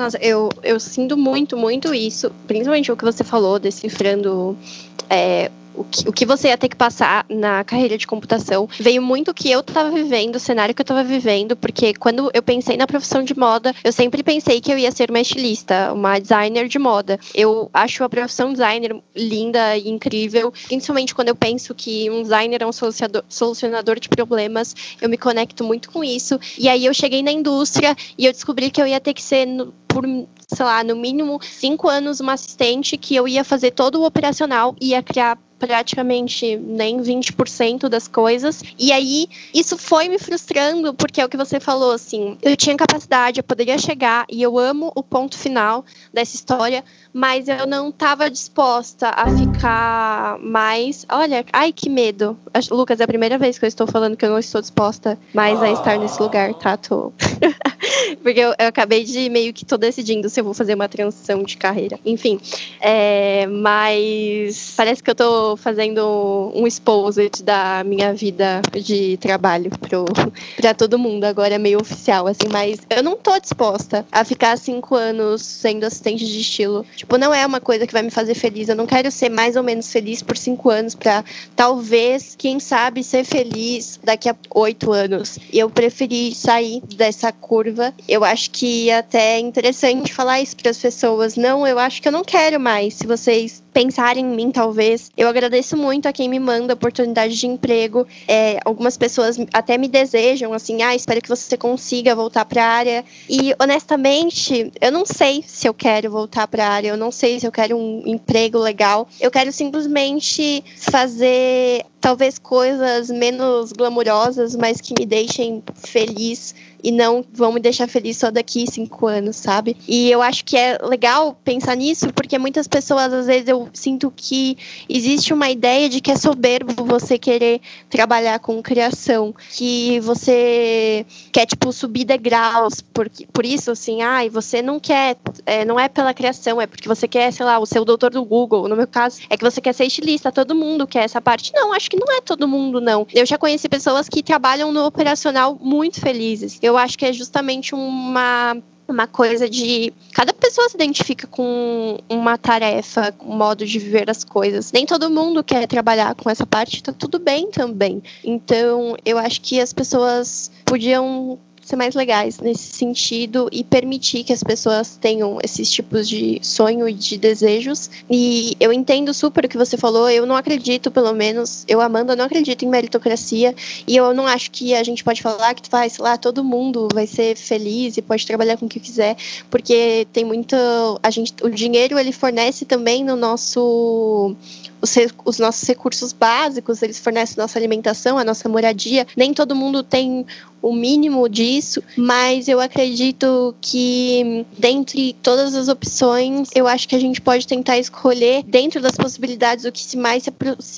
Nossa, eu, eu sinto muito, muito isso, principalmente o que você falou, decifrando é, o que, o que você ia ter que passar na carreira de computação veio muito que eu estava vivendo, o cenário que eu estava vivendo, porque quando eu pensei na profissão de moda, eu sempre pensei que eu ia ser uma estilista, uma designer de moda. Eu acho a profissão designer linda e incrível, principalmente quando eu penso que um designer é um solucionador de problemas, eu me conecto muito com isso. E aí eu cheguei na indústria e eu descobri que eu ia ter que ser por sei lá, no mínimo cinco anos uma assistente que eu ia fazer todo o operacional, ia criar praticamente nem 20% das coisas. E aí, isso foi me frustrando, porque é o que você falou, assim, eu tinha capacidade, eu poderia chegar, e eu amo o ponto final dessa história, mas eu não estava disposta a ficar mais. Olha, ai que medo. Lucas, é a primeira vez que eu estou falando que eu não estou disposta mais a estar nesse lugar, tá? Tô... Porque eu, eu, acabei de meio que tô decidindo se eu vou fazer uma transição de carreira. Enfim, é, mas parece que eu tô fazendo um exposit da minha vida de trabalho pro, pra todo mundo. Agora é meio oficial, assim, mas eu não tô disposta a ficar cinco anos sendo assistente de estilo. Tipo, não é uma coisa que vai me fazer feliz. Eu não quero ser mais ou menos feliz por cinco anos pra talvez, quem sabe, ser feliz daqui a oito anos. Eu preferi sair dessa curva. Eu acho que até é interessante falar isso para as pessoas. Não, eu acho que eu não quero mais. Se vocês pensarem em mim, talvez. Eu agradeço muito a quem me manda oportunidade de emprego. É, algumas pessoas até me desejam, assim, ah, espero que você consiga voltar para a área. E, honestamente, eu não sei se eu quero voltar para a área, eu não sei se eu quero um emprego legal. Eu quero simplesmente fazer talvez coisas menos glamurosas, mas que me deixem feliz e não vão me deixar feliz só daqui cinco anos, sabe? E eu acho que é legal pensar nisso, porque muitas pessoas, às vezes, eu sinto que existe uma ideia de que é soberbo você querer trabalhar com criação, que você quer, tipo, subir degraus, por, por isso, assim, ai, ah, você não quer, é, não é pela criação, é porque você quer, sei lá, o seu doutor do Google, no meu caso, é que você quer ser estilista, todo mundo quer essa parte. Não, acho que não é todo mundo, não. Eu já conheci pessoas que trabalham no operacional muito felizes. Eu acho que é justamente uma uma coisa de cada pessoa se identifica com uma tarefa, um modo de viver as coisas. Nem todo mundo quer trabalhar com essa parte, tá tudo bem também. Então, eu acho que as pessoas podiam ser mais legais nesse sentido e permitir que as pessoas tenham esses tipos de sonho e de desejos. E eu entendo super o que você falou, eu não acredito, pelo menos, eu, Amanda, não acredito em meritocracia e eu não acho que a gente pode falar que sei lá, todo mundo vai ser feliz e pode trabalhar com o que quiser, porque tem muito a gente o dinheiro ele fornece também no nosso os, os, nossos recursos básicos, eles fornecem nossa alimentação, a nossa moradia. Nem todo mundo tem o mínimo disso, mas eu acredito que dentre todas as opções, eu acho que a gente pode tentar escolher dentro das possibilidades o que se mais se,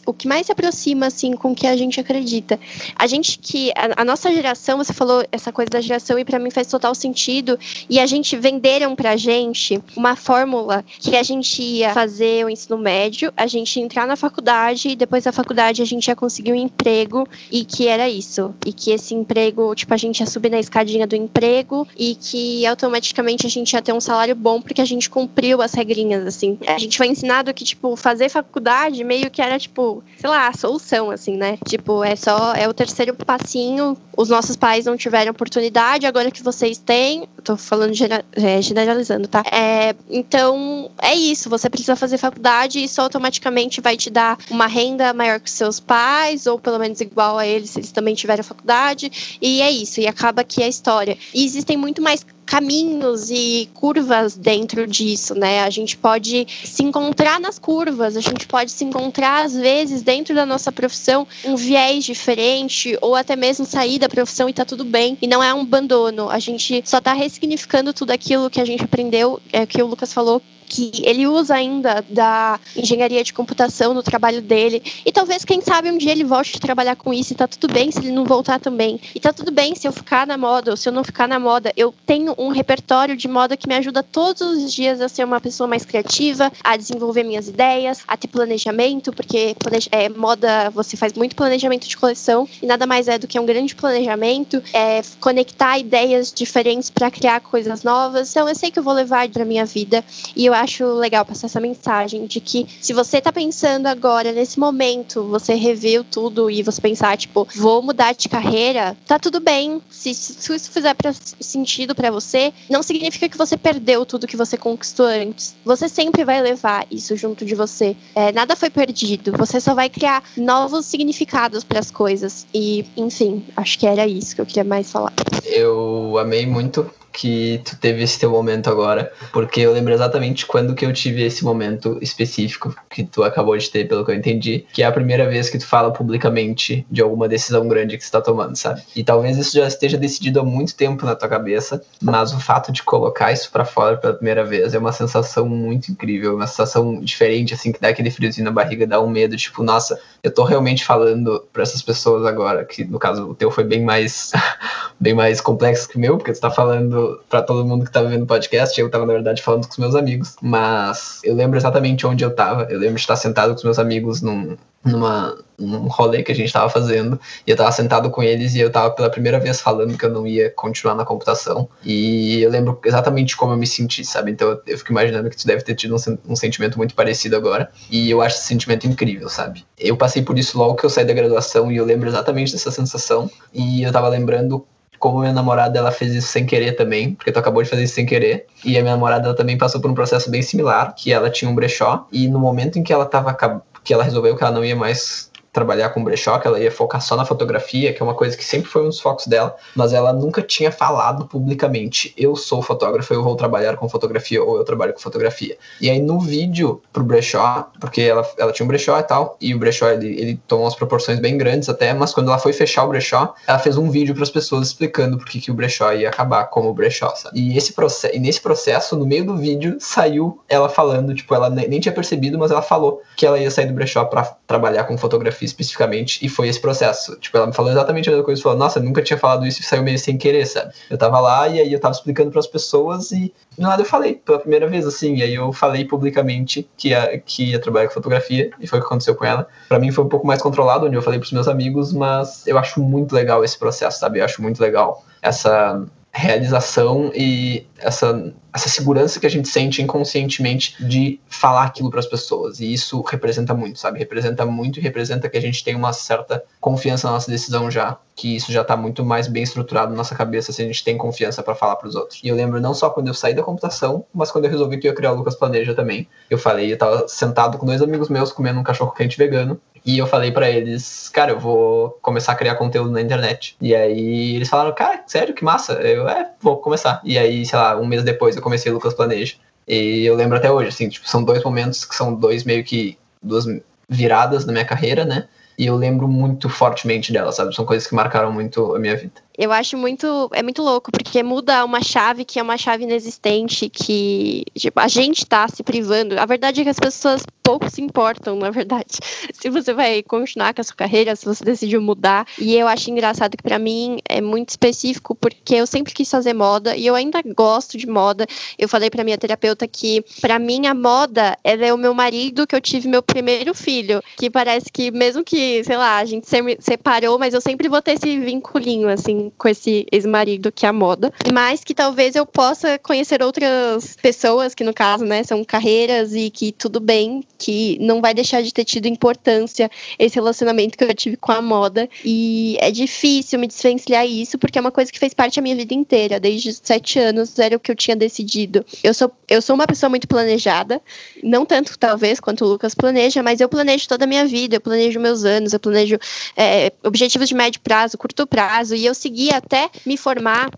o que mais se aproxima assim com o que a gente acredita. A gente que a, a nossa geração, você falou essa coisa da geração e para mim faz total sentido, e a gente venderam pra gente uma fórmula que a gente ia fazer o ensino médio, a gente entrar na faculdade e depois da faculdade a gente ia conseguir um emprego e que era isso, e que esse emprego tipo, a gente ia subir na escadinha do emprego e que automaticamente a gente ia ter um salário bom porque a gente cumpriu as regrinhas, assim. A gente foi ensinado que, tipo, fazer faculdade meio que era, tipo, sei lá, a solução, assim, né? Tipo, é só, é o terceiro passinho. Os nossos pais não tiveram oportunidade, agora que vocês têm, tô falando é, generalizando, tá? É, então, é isso, você precisa fazer faculdade e isso automaticamente vai te dar uma renda maior que seus pais, ou pelo menos igual a eles, se eles também tiveram faculdade. E é isso, e acaba é a história. E existem muito mais caminhos e curvas dentro disso, né? A gente pode se encontrar nas curvas, a gente pode se encontrar às vezes dentro da nossa profissão um viés diferente ou até mesmo sair da profissão e tá tudo bem. E não é um abandono, a gente só tá ressignificando tudo aquilo que a gente aprendeu, é que o Lucas falou que ele usa ainda da engenharia de computação no trabalho dele. E talvez, quem sabe, um dia ele volte a trabalhar com isso e tá tudo bem se ele não voltar também. E tá tudo bem se eu ficar na moda ou se eu não ficar na moda. Eu tenho um repertório de moda que me ajuda todos os dias a ser uma pessoa mais criativa, a desenvolver minhas ideias, a ter planejamento, porque é, moda, você faz muito planejamento de coleção e nada mais é do que um grande planejamento, é conectar ideias diferentes para criar coisas novas. Então eu sei que eu vou levar para minha vida e eu acho legal passar essa mensagem de que se você tá pensando agora, nesse momento, você reviu tudo e você pensar, tipo, vou mudar de carreira, tá tudo bem. Se, se isso fizer pra, sentido para você, não significa que você perdeu tudo que você conquistou antes. Você sempre vai levar isso junto de você. É, nada foi perdido. Você só vai criar novos significados para as coisas. E, enfim, acho que era isso que eu queria mais falar. Eu amei muito que tu teve esse teu momento agora, porque eu lembro exatamente quando que eu tive esse momento específico que tu acabou de ter, pelo que eu entendi, que é a primeira vez que tu fala publicamente de alguma decisão grande que tu tá tomando, sabe? E talvez isso já esteja decidido há muito tempo na tua cabeça, mas o fato de colocar isso para fora pela primeira vez é uma sensação muito incrível, uma sensação diferente, assim, que dá aquele friozinho na barriga, dá um medo, tipo, nossa, eu tô realmente falando para essas pessoas agora, que no caso o teu foi bem mais bem mais complexo que o meu, porque tu tá falando para todo mundo que tava vendo o podcast, eu tava, na verdade, falando com os meus amigos, mas eu lembro exatamente onde eu tava. Eu lembro de estar sentado com os meus amigos num, numa, num rolê que a gente estava fazendo, e eu estava sentado com eles e eu estava pela primeira vez falando que eu não ia continuar na computação. E eu lembro exatamente como eu me senti, sabe? Então eu, eu fico imaginando que tu deve ter tido um, um, sentimento muito parecido agora. E eu acho esse sentimento incrível, sabe? Eu passei por isso logo que eu saí da graduação e eu lembro exatamente dessa sensação. E eu estava lembrando como minha namorada ela fez isso sem querer também, porque tu acabou de fazer isso sem querer. E a minha namorada ela também passou por um processo bem similar, que ela tinha um brechó e no momento em que ela tava que ela resolveu que ela não ia mais trabalhar com brechó, que ela ia focar só na fotografia, que é uma coisa que sempre foi um dos focos dela, mas ela nunca tinha falado publicamente, eu sou fotógrafa, eu vou trabalhar com fotografia ou eu trabalho com fotografia. E aí no vídeo pro brechó, porque ela, ela tinha um brechó e tal, e o brechó ele, ele tomou umas proporções bem grandes até, mas quando ela foi fechar o brechó, ela fez um vídeo para as pessoas explicando por que, que o brechó ia acabar como brechó, sabe? E, esse e nesse processo, no meio do vídeo, saiu ela falando, tipo, ela nem tinha percebido, mas ela falou que ela ia sair do brechó para trabalhar com fotografia especificamente, e foi esse processo. Tipo, ela me falou exatamente a mesma coisa, falou, nossa, nunca tinha falado isso e saiu meio sem querer, sabe? Eu tava lá e aí eu tava explicando para as pessoas e do nada eu falei, pela primeira vez, assim, e aí eu falei publicamente que ia, que ia trabalhar com fotografia, e foi o que aconteceu com ela. Para mim foi um pouco mais controlado, onde eu falei pros meus amigos, mas eu acho muito legal esse processo, sabe? Eu acho muito legal essa realização e essa, essa segurança que a gente sente inconscientemente de falar aquilo para as pessoas. E isso representa muito, sabe? Representa muito e representa que a gente tem uma certa confiança na nossa decisão já, que isso já está muito mais bem estruturado na nossa cabeça se a gente tem confiança para falar para os outros. E eu lembro não só quando eu saí da computação, mas quando eu resolvi que eu ia criar o Lucas Planeja também. Eu falei, eu estava sentado com dois amigos meus comendo um cachorro quente vegano e eu falei para eles, cara, eu vou começar a criar conteúdo na internet. E aí eles falaram, cara, sério, que massa. Eu, é, vou começar. E aí, sei lá, um mês depois eu comecei o Lucas Planeja. E eu lembro até hoje, assim, tipo, são dois momentos que são dois meio que duas viradas na minha carreira, né? E eu lembro muito fortemente dela, sabe? São coisas que marcaram muito a minha vida. Eu acho muito. É muito louco, porque muda uma chave que é uma chave inexistente, que tipo, a gente tá se privando. A verdade é que as pessoas pouco se importam, na verdade. Se você vai continuar com a sua carreira, se você decidiu mudar. E eu acho engraçado que para mim é muito específico, porque eu sempre quis fazer moda e eu ainda gosto de moda. Eu falei para minha terapeuta que, para mim, a moda ela é o meu marido que eu tive meu primeiro filho. Que parece que, mesmo que, sei lá, a gente se separou, mas eu sempre vou ter esse vinculinho, assim com esse ex-marido que é a moda, mas que talvez eu possa conhecer outras pessoas que no caso, né, são carreiras e que tudo bem, que não vai deixar de ter tido importância esse relacionamento que eu tive com a moda. E é difícil me desvencilhar isso porque é uma coisa que fez parte da minha vida inteira, desde os sete anos era o que eu tinha decidido. Eu sou eu sou uma pessoa muito planejada, não tanto talvez quanto o Lucas planeja, mas eu planejo toda a minha vida, eu planejo meus anos, eu planejo é, objetivos de médio prazo, curto prazo e eu consegui até me formar,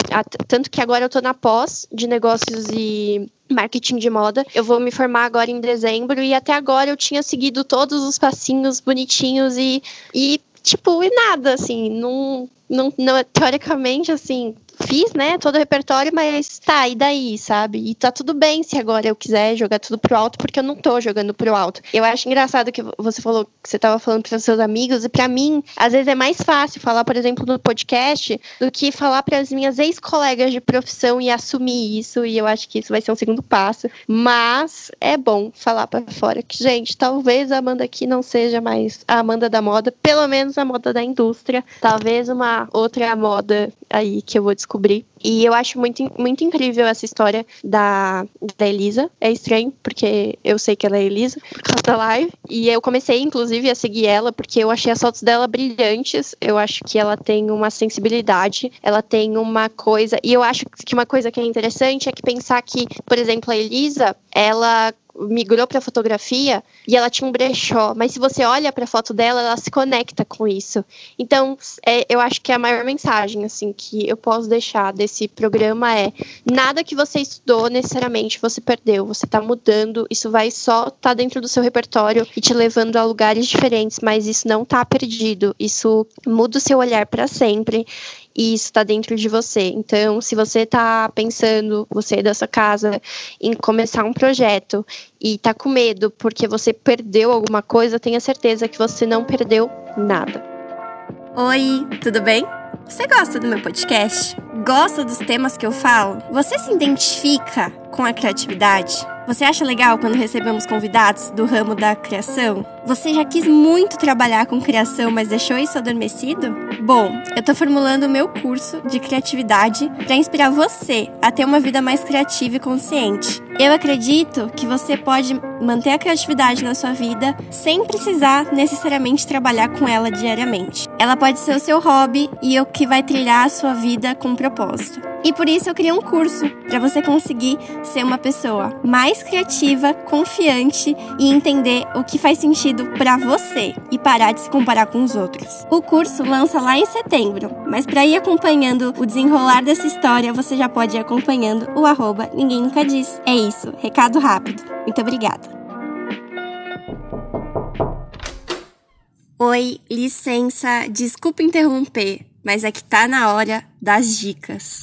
tanto que agora eu tô na pós de negócios e marketing de moda. Eu vou me formar agora em dezembro e até agora eu tinha seguido todos os passinhos bonitinhos e, e tipo, e nada, assim, não, não, não teoricamente, assim, fiz, né, todo o repertório, mas tá, e daí, sabe? E tá tudo bem se agora eu quiser jogar tudo pro alto, porque eu não tô jogando pro alto. Eu acho engraçado que você falou que você tava falando para seus amigos, e para mim, às vezes é mais fácil falar, por exemplo, no podcast, do que falar para as minhas ex-colegas de profissão e assumir isso, e eu acho que isso vai ser um segundo passo. Mas é bom falar para fora que, gente, talvez a Amanda aqui não seja mais a Amanda da moda, pelo menos a moda da indústria, talvez uma outra moda aí que eu vou descobrir. E eu acho muito, muito incrível essa história da, da Elisa. É estranho, porque eu sei que ela é Elisa, por causa da live. E eu comecei, inclusive, a seguir ela, porque eu achei as fotos dela brilhantes. Eu acho que ela tem uma sensibilidade, ela tem uma coisa. E eu acho que uma coisa que é interessante é que pensar que, por exemplo, a Elisa, ela migrou para fotografia e ela tinha um brechó, mas se você olha para a foto dela, ela se conecta com isso. Então, é, eu acho que a maior mensagem assim que eu posso deixar desse programa é: nada que você estudou necessariamente você perdeu, você está mudando, isso vai só estar tá dentro do seu repertório e te levando a lugares diferentes, mas isso não está perdido. Isso muda o seu olhar para sempre e isso está dentro de você. Então, se você está pensando, você dessa casa, em começar um projeto e está com medo porque você perdeu alguma coisa, tenha certeza que você não perdeu nada. Oi, tudo bem? Você gosta do meu podcast? Gosta dos temas que eu falo? Você se identifica com a criatividade? Você acha legal quando recebemos convidados do ramo da criação? Você já quis muito trabalhar com criação, mas deixou isso adormecido? Bom, eu tô formulando o meu curso de criatividade para inspirar você a ter uma vida mais criativa e consciente. Eu acredito que você pode manter a criatividade na sua vida sem precisar necessariamente trabalhar com ela diariamente. Ela pode ser o seu hobby e o que vai trilhar a sua vida com propósito. E por isso eu criei um curso para você conseguir ser uma pessoa mais criativa, confiante e entender o que faz sentido para você e parar de se comparar com os outros. O curso lança lá em setembro, mas para ir acompanhando o desenrolar dessa história, você já pode ir acompanhando o arroba Ninguém Nunca Diz. É isso, recado rápido. Muito obrigada. Oi, licença, desculpa interromper, mas é que tá na hora das dicas.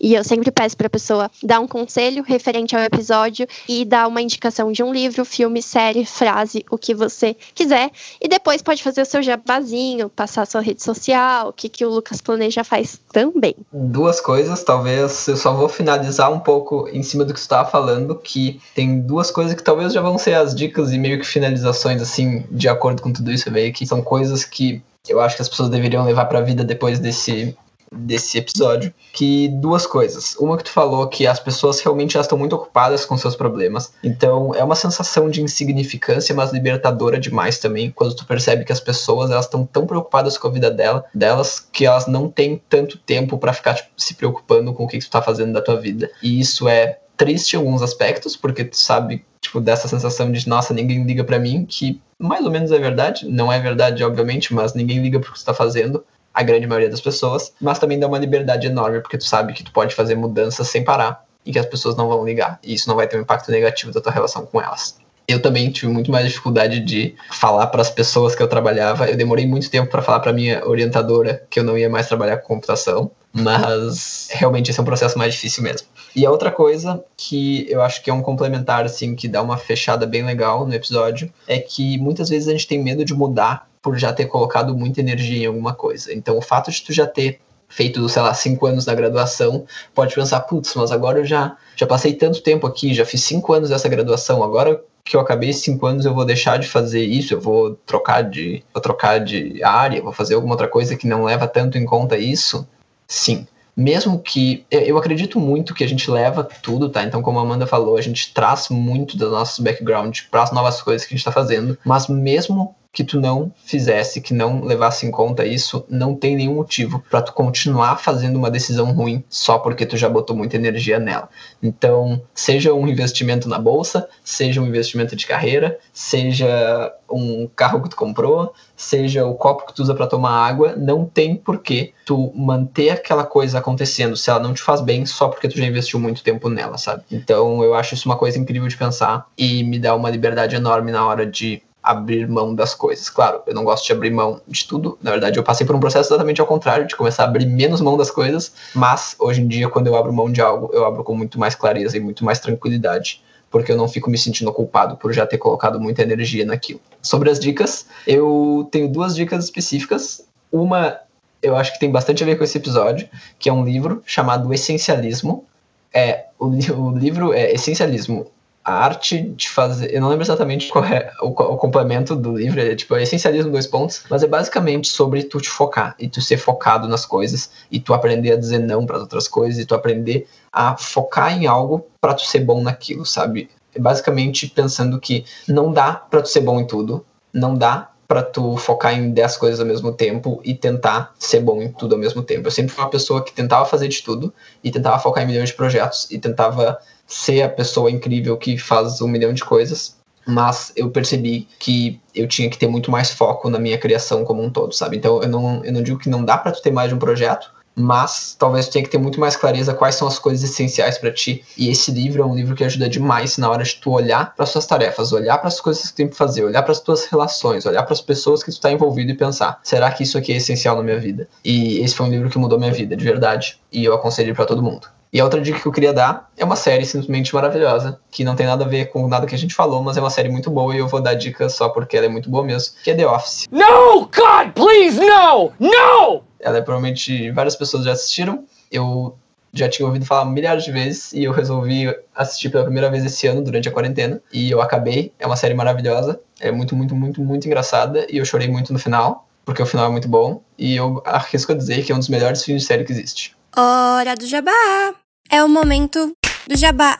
E eu sempre peço para a pessoa dar um conselho referente ao episódio e dar uma indicação de um livro, filme, série, frase, o que você quiser. E depois pode fazer o seu jabazinho, passar a sua rede social, o que, que o Lucas Planeja faz também. Duas coisas, talvez eu só vou finalizar um pouco em cima do que você estava falando, que tem duas coisas que talvez já vão ser as dicas e meio que finalizações, assim, de acordo com tudo isso, veio que são coisas que eu acho que as pessoas deveriam levar para a vida depois desse desse episódio, que duas coisas. Uma que tu falou que as pessoas realmente já estão muito ocupadas com seus problemas. Então é uma sensação de insignificância, mas libertadora demais também, quando tu percebe que as pessoas elas estão tão preocupadas com a vida dela, delas que elas não têm tanto tempo para ficar tipo, se preocupando com o que, que tu tá fazendo da tua vida. E isso é triste em alguns aspectos, porque tu sabe, tipo, dessa sensação de, nossa, ninguém liga para mim, que mais ou menos é verdade, não é verdade, obviamente, mas ninguém liga pro que tu tá fazendo a grande maioria das pessoas, mas também dá uma liberdade enorme, porque tu sabe que tu pode fazer mudanças sem parar e que as pessoas não vão ligar. E isso não vai ter um impacto negativo da tua relação com elas. Eu também tive muito mais dificuldade de falar para as pessoas que eu trabalhava. Eu demorei muito tempo para falar para minha orientadora que eu não ia mais trabalhar com computação, mas realmente esse é um processo mais difícil mesmo. E a outra coisa que eu acho que é um complementar assim que dá uma fechada bem legal no episódio é que muitas vezes a gente tem medo de mudar por já ter colocado muita energia em alguma coisa. Então, o fato de tu já ter feito, sei lá, cinco anos na graduação, pode pensar, putz, mas agora eu já, já passei tanto tempo aqui, já fiz cinco anos dessa graduação, agora que eu acabei cinco anos eu vou deixar de fazer isso, eu vou trocar de, vou trocar de área, vou fazer alguma outra coisa que não leva tanto em conta isso? Sim. Mesmo que. Eu acredito muito que a gente leva tudo, tá? Então, como a Amanda falou, a gente traz muito do nosso background para as novas coisas que a gente está fazendo, mas mesmo que tu não fizesse, que não levasse em conta isso, não tem nenhum motivo para tu continuar fazendo uma decisão ruim só porque tu já botou muita energia nela. Então, seja um investimento na bolsa, seja um investimento de carreira, seja um carro que tu comprou, seja o copo que tu usa para tomar água, não tem porquê tu manter aquela coisa acontecendo se ela não te faz bem só porque tu já investiu muito tempo nela, sabe? Então, eu acho isso uma coisa incrível de pensar e me dá uma liberdade enorme na hora de abrir mão das coisas. Claro, eu não gosto de abrir mão de tudo. Na verdade, eu passei por um processo exatamente ao contrário, de começar a abrir menos mão das coisas. Mas hoje em dia, quando eu abro mão de algo, eu abro com muito mais clareza e muito mais tranquilidade. Porque eu não fico me sentindo culpado por já ter colocado muita energia naquilo. Sobre as dicas, eu tenho duas dicas específicas. Uma, eu acho que tem bastante a ver com esse episódio, que é um livro chamado Essencialismo. É, o, o livro é Essencialismo, a arte de fazer. Eu não lembro exatamente qual é o, o complemento do livro, é tipo é essencialismo dois pontos, mas é basicamente sobre tu te focar e tu ser focado nas coisas e tu aprender a dizer não para outras coisas e tu aprender a focar em algo para tu ser bom naquilo, sabe? É basicamente pensando que não dá para tu ser bom em tudo, não dá para tu focar em 10 coisas ao mesmo tempo e tentar ser bom em tudo ao mesmo tempo. Eu sempre fui uma pessoa que tentava fazer de tudo e tentava focar em milhões de projetos e tentava ser a pessoa incrível que faz um milhão de coisas, mas eu percebi que eu tinha que ter muito mais foco na minha criação como um todo, sabe? Então eu não, eu não digo que não dá para tu ter mais de um projeto, mas talvez tu tenha que ter muito mais clareza quais são as coisas essenciais para ti. E esse livro é um livro que ajuda demais na hora de tu olhar para suas tarefas, olhar para as coisas que tu tem que fazer, olhar para as tuas relações, olhar para as pessoas que tu está envolvido e pensar: será que isso aqui é essencial na minha vida? E esse foi um livro que mudou minha vida, de verdade, e eu aconselho para todo mundo. E a outra dica que eu queria dar é uma série simplesmente maravilhosa, que não tem nada a ver com nada que a gente falou, mas é uma série muito boa e eu vou dar dica só porque ela é muito boa mesmo, que é The Office. No, God, please, no! No! Ela é provavelmente várias pessoas já assistiram. Eu já tinha ouvido falar milhares de vezes e eu resolvi assistir pela primeira vez esse ano durante a quarentena e eu acabei. É uma série maravilhosa, é muito, muito, muito, muito engraçada e eu chorei muito no final, porque o final é muito bom e eu arrisco a dizer que é um dos melhores filmes de série que existe. Hora do jabá! É o momento do jabá.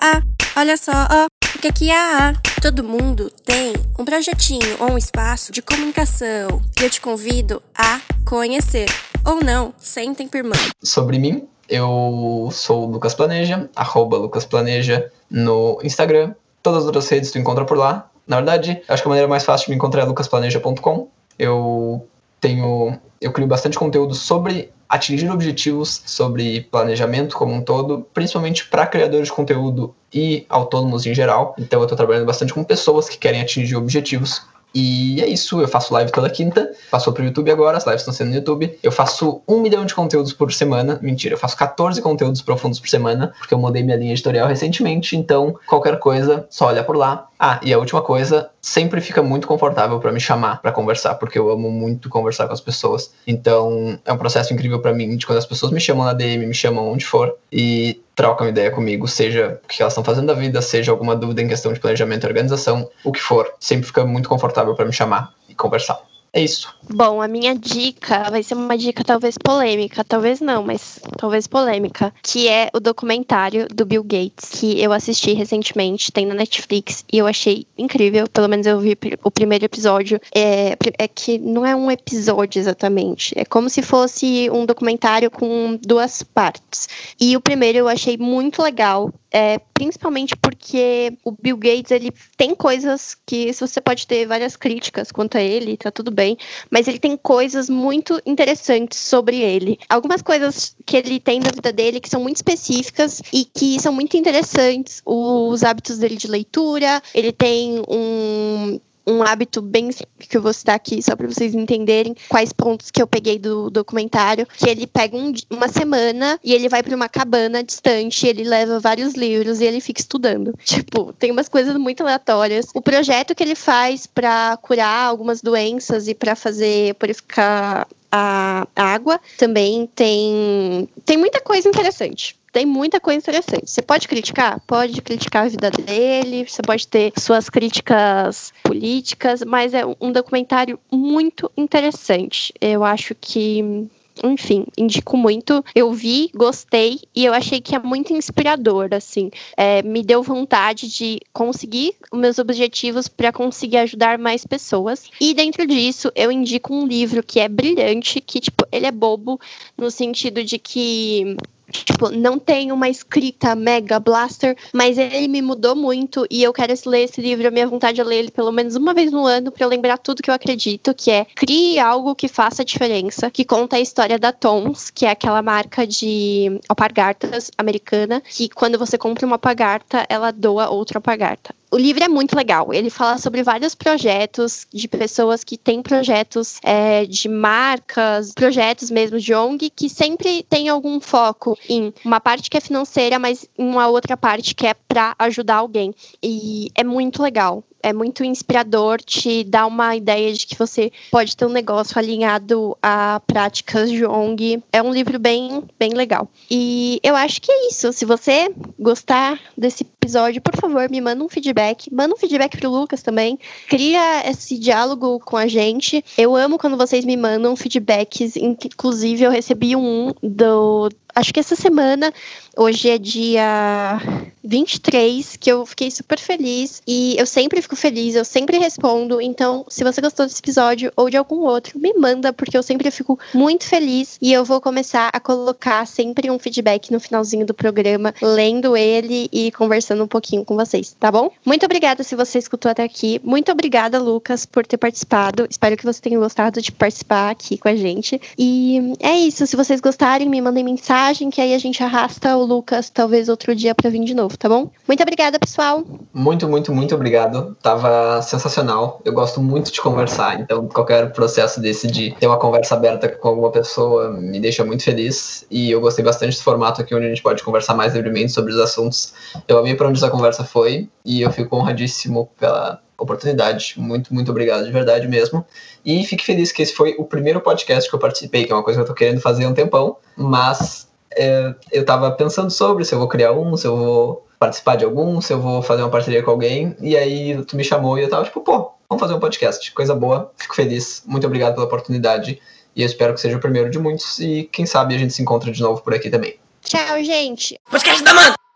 Olha só, ó, o que que há? Todo mundo tem um projetinho ou um espaço de comunicação e eu te convido a conhecer. Ou não, sentem por mão. Sobre mim, eu sou o Lucas Planeja, arroba Lucas Planeja no Instagram. Todas as outras redes tu encontra por lá. Na verdade, acho que a maneira mais fácil de me encontrar é lucasplaneja.com. Eu tenho. Eu crio bastante conteúdo sobre atingir objetivos, sobre planejamento como um todo, principalmente para criadores de conteúdo e autônomos em geral. Então eu estou trabalhando bastante com pessoas que querem atingir objetivos e é isso, eu faço live toda quinta, passou pro YouTube agora, as lives estão sendo no YouTube. Eu faço um milhão de conteúdos por semana. Mentira, eu faço 14 conteúdos profundos por semana, porque eu mudei minha linha editorial recentemente, então qualquer coisa, só olha por lá. Ah, e a última coisa, sempre fica muito confortável para me chamar para conversar, porque eu amo muito conversar com as pessoas. Então, é um processo incrível para mim de quando as pessoas me chamam na DM, me chamam onde for e trocam ideia comigo, seja o que elas estão fazendo da vida, seja alguma dúvida em questão de planejamento e organização, o que for. Sempre fica muito confortável para me chamar e conversar. É isso. Bom, a minha dica vai ser uma dica talvez polêmica, talvez não, mas talvez polêmica, que é o documentário do Bill Gates, que eu assisti recentemente, tem na Netflix, e eu achei incrível, pelo menos eu vi o primeiro episódio. É, é que não é um episódio exatamente, é como se fosse um documentário com duas partes. E o primeiro eu achei muito legal, é, principalmente porque o Bill Gates ele tem coisas que você pode ter várias críticas quanto a ele, tá tudo bem, mas ele tem coisas muito interessantes sobre ele. Algumas coisas que ele tem na vida dele que são muito específicas e que são muito interessantes. Os hábitos dele de leitura, ele tem um um hábito bem que eu vou citar aqui, só para vocês entenderem quais pontos que eu peguei do documentário, que ele pega um, uma semana e ele vai para uma cabana distante, ele leva vários livros e ele fica estudando. Tipo, tem umas coisas muito aleatórias. O projeto que ele faz para curar algumas doenças e para fazer purificar a água também tem tem muita coisa interessante tem muita coisa interessante. Você pode criticar? Pode criticar a vida dele, você pode ter suas críticas políticas, mas é um documentário muito interessante. Eu acho que enfim, indico muito. Eu vi, gostei e eu achei que é muito inspirador, assim. É, me deu vontade de conseguir os meus objetivos para conseguir ajudar mais pessoas. E dentro disso, eu indico um livro que é brilhante, que, tipo, ele é bobo no sentido de que Tipo, não tem uma escrita mega blaster, mas ele me mudou muito e eu quero ler esse livro. A minha vontade é ler ele pelo menos uma vez no ano para eu lembrar tudo que eu acredito, que é crie algo que faça diferença, que conta a história da Tons, que é aquela marca de alpargatas americana, que quando você compra uma alpargata, ela doa outra alpargata o livro é muito legal. Ele fala sobre vários projetos de pessoas que têm projetos é, de marcas, projetos mesmo de ONG, que sempre tem algum foco em uma parte que é financeira, mas em uma outra parte que é para ajudar alguém. E é muito legal é muito inspirador, te dá uma ideia de que você pode ter um negócio alinhado a práticas de ONG. É um livro bem, bem legal. E eu acho que é isso. Se você gostar desse episódio, por favor, me manda um feedback. Manda um feedback pro Lucas também. Cria esse diálogo com a gente. Eu amo quando vocês me mandam feedbacks. Inclusive, eu recebi um do acho que essa semana, hoje é dia 23, que eu fiquei super feliz. E eu sempre fico feliz, eu sempre respondo. Então, se você gostou desse episódio ou de algum outro, me manda, porque eu sempre fico muito feliz. E eu vou começar a colocar sempre um feedback no finalzinho do programa, lendo ele e conversando um pouquinho com vocês, tá bom? Muito obrigada se você escutou até aqui. Muito obrigada, Lucas, por ter participado. Espero que você tenha gostado de participar aqui com a gente. E é isso. Se vocês gostarem, me mandem mensagem mensagem que aí a gente arrasta o Lucas talvez outro dia para vir de novo, tá bom? Muito obrigada, pessoal. Muito, muito, muito obrigado. Tava sensacional. Eu gosto muito de conversar, então qualquer processo desse de ter uma conversa aberta com alguma pessoa me deixa muito feliz. E eu gostei bastante desse formato aqui onde a gente pode conversar mais livremente sobre os assuntos. Eu amei para onde essa conversa foi e eu fico honradíssimo pela oportunidade. Muito, muito obrigado de verdade mesmo. E fique feliz que esse foi o primeiro podcast que eu participei, que é uma coisa que eu tô querendo fazer há um tempão, mas é, eu tava pensando sobre se eu vou criar um, se eu vou participar de algum, se eu vou fazer uma parceria com alguém, e aí tu me chamou e eu tava tipo, pô, vamos fazer um podcast, coisa boa, fico feliz, muito obrigado pela oportunidade, e eu espero que seja o primeiro de muitos, e quem sabe a gente se encontra de novo por aqui também. Tchau, gente. Podcast da Man!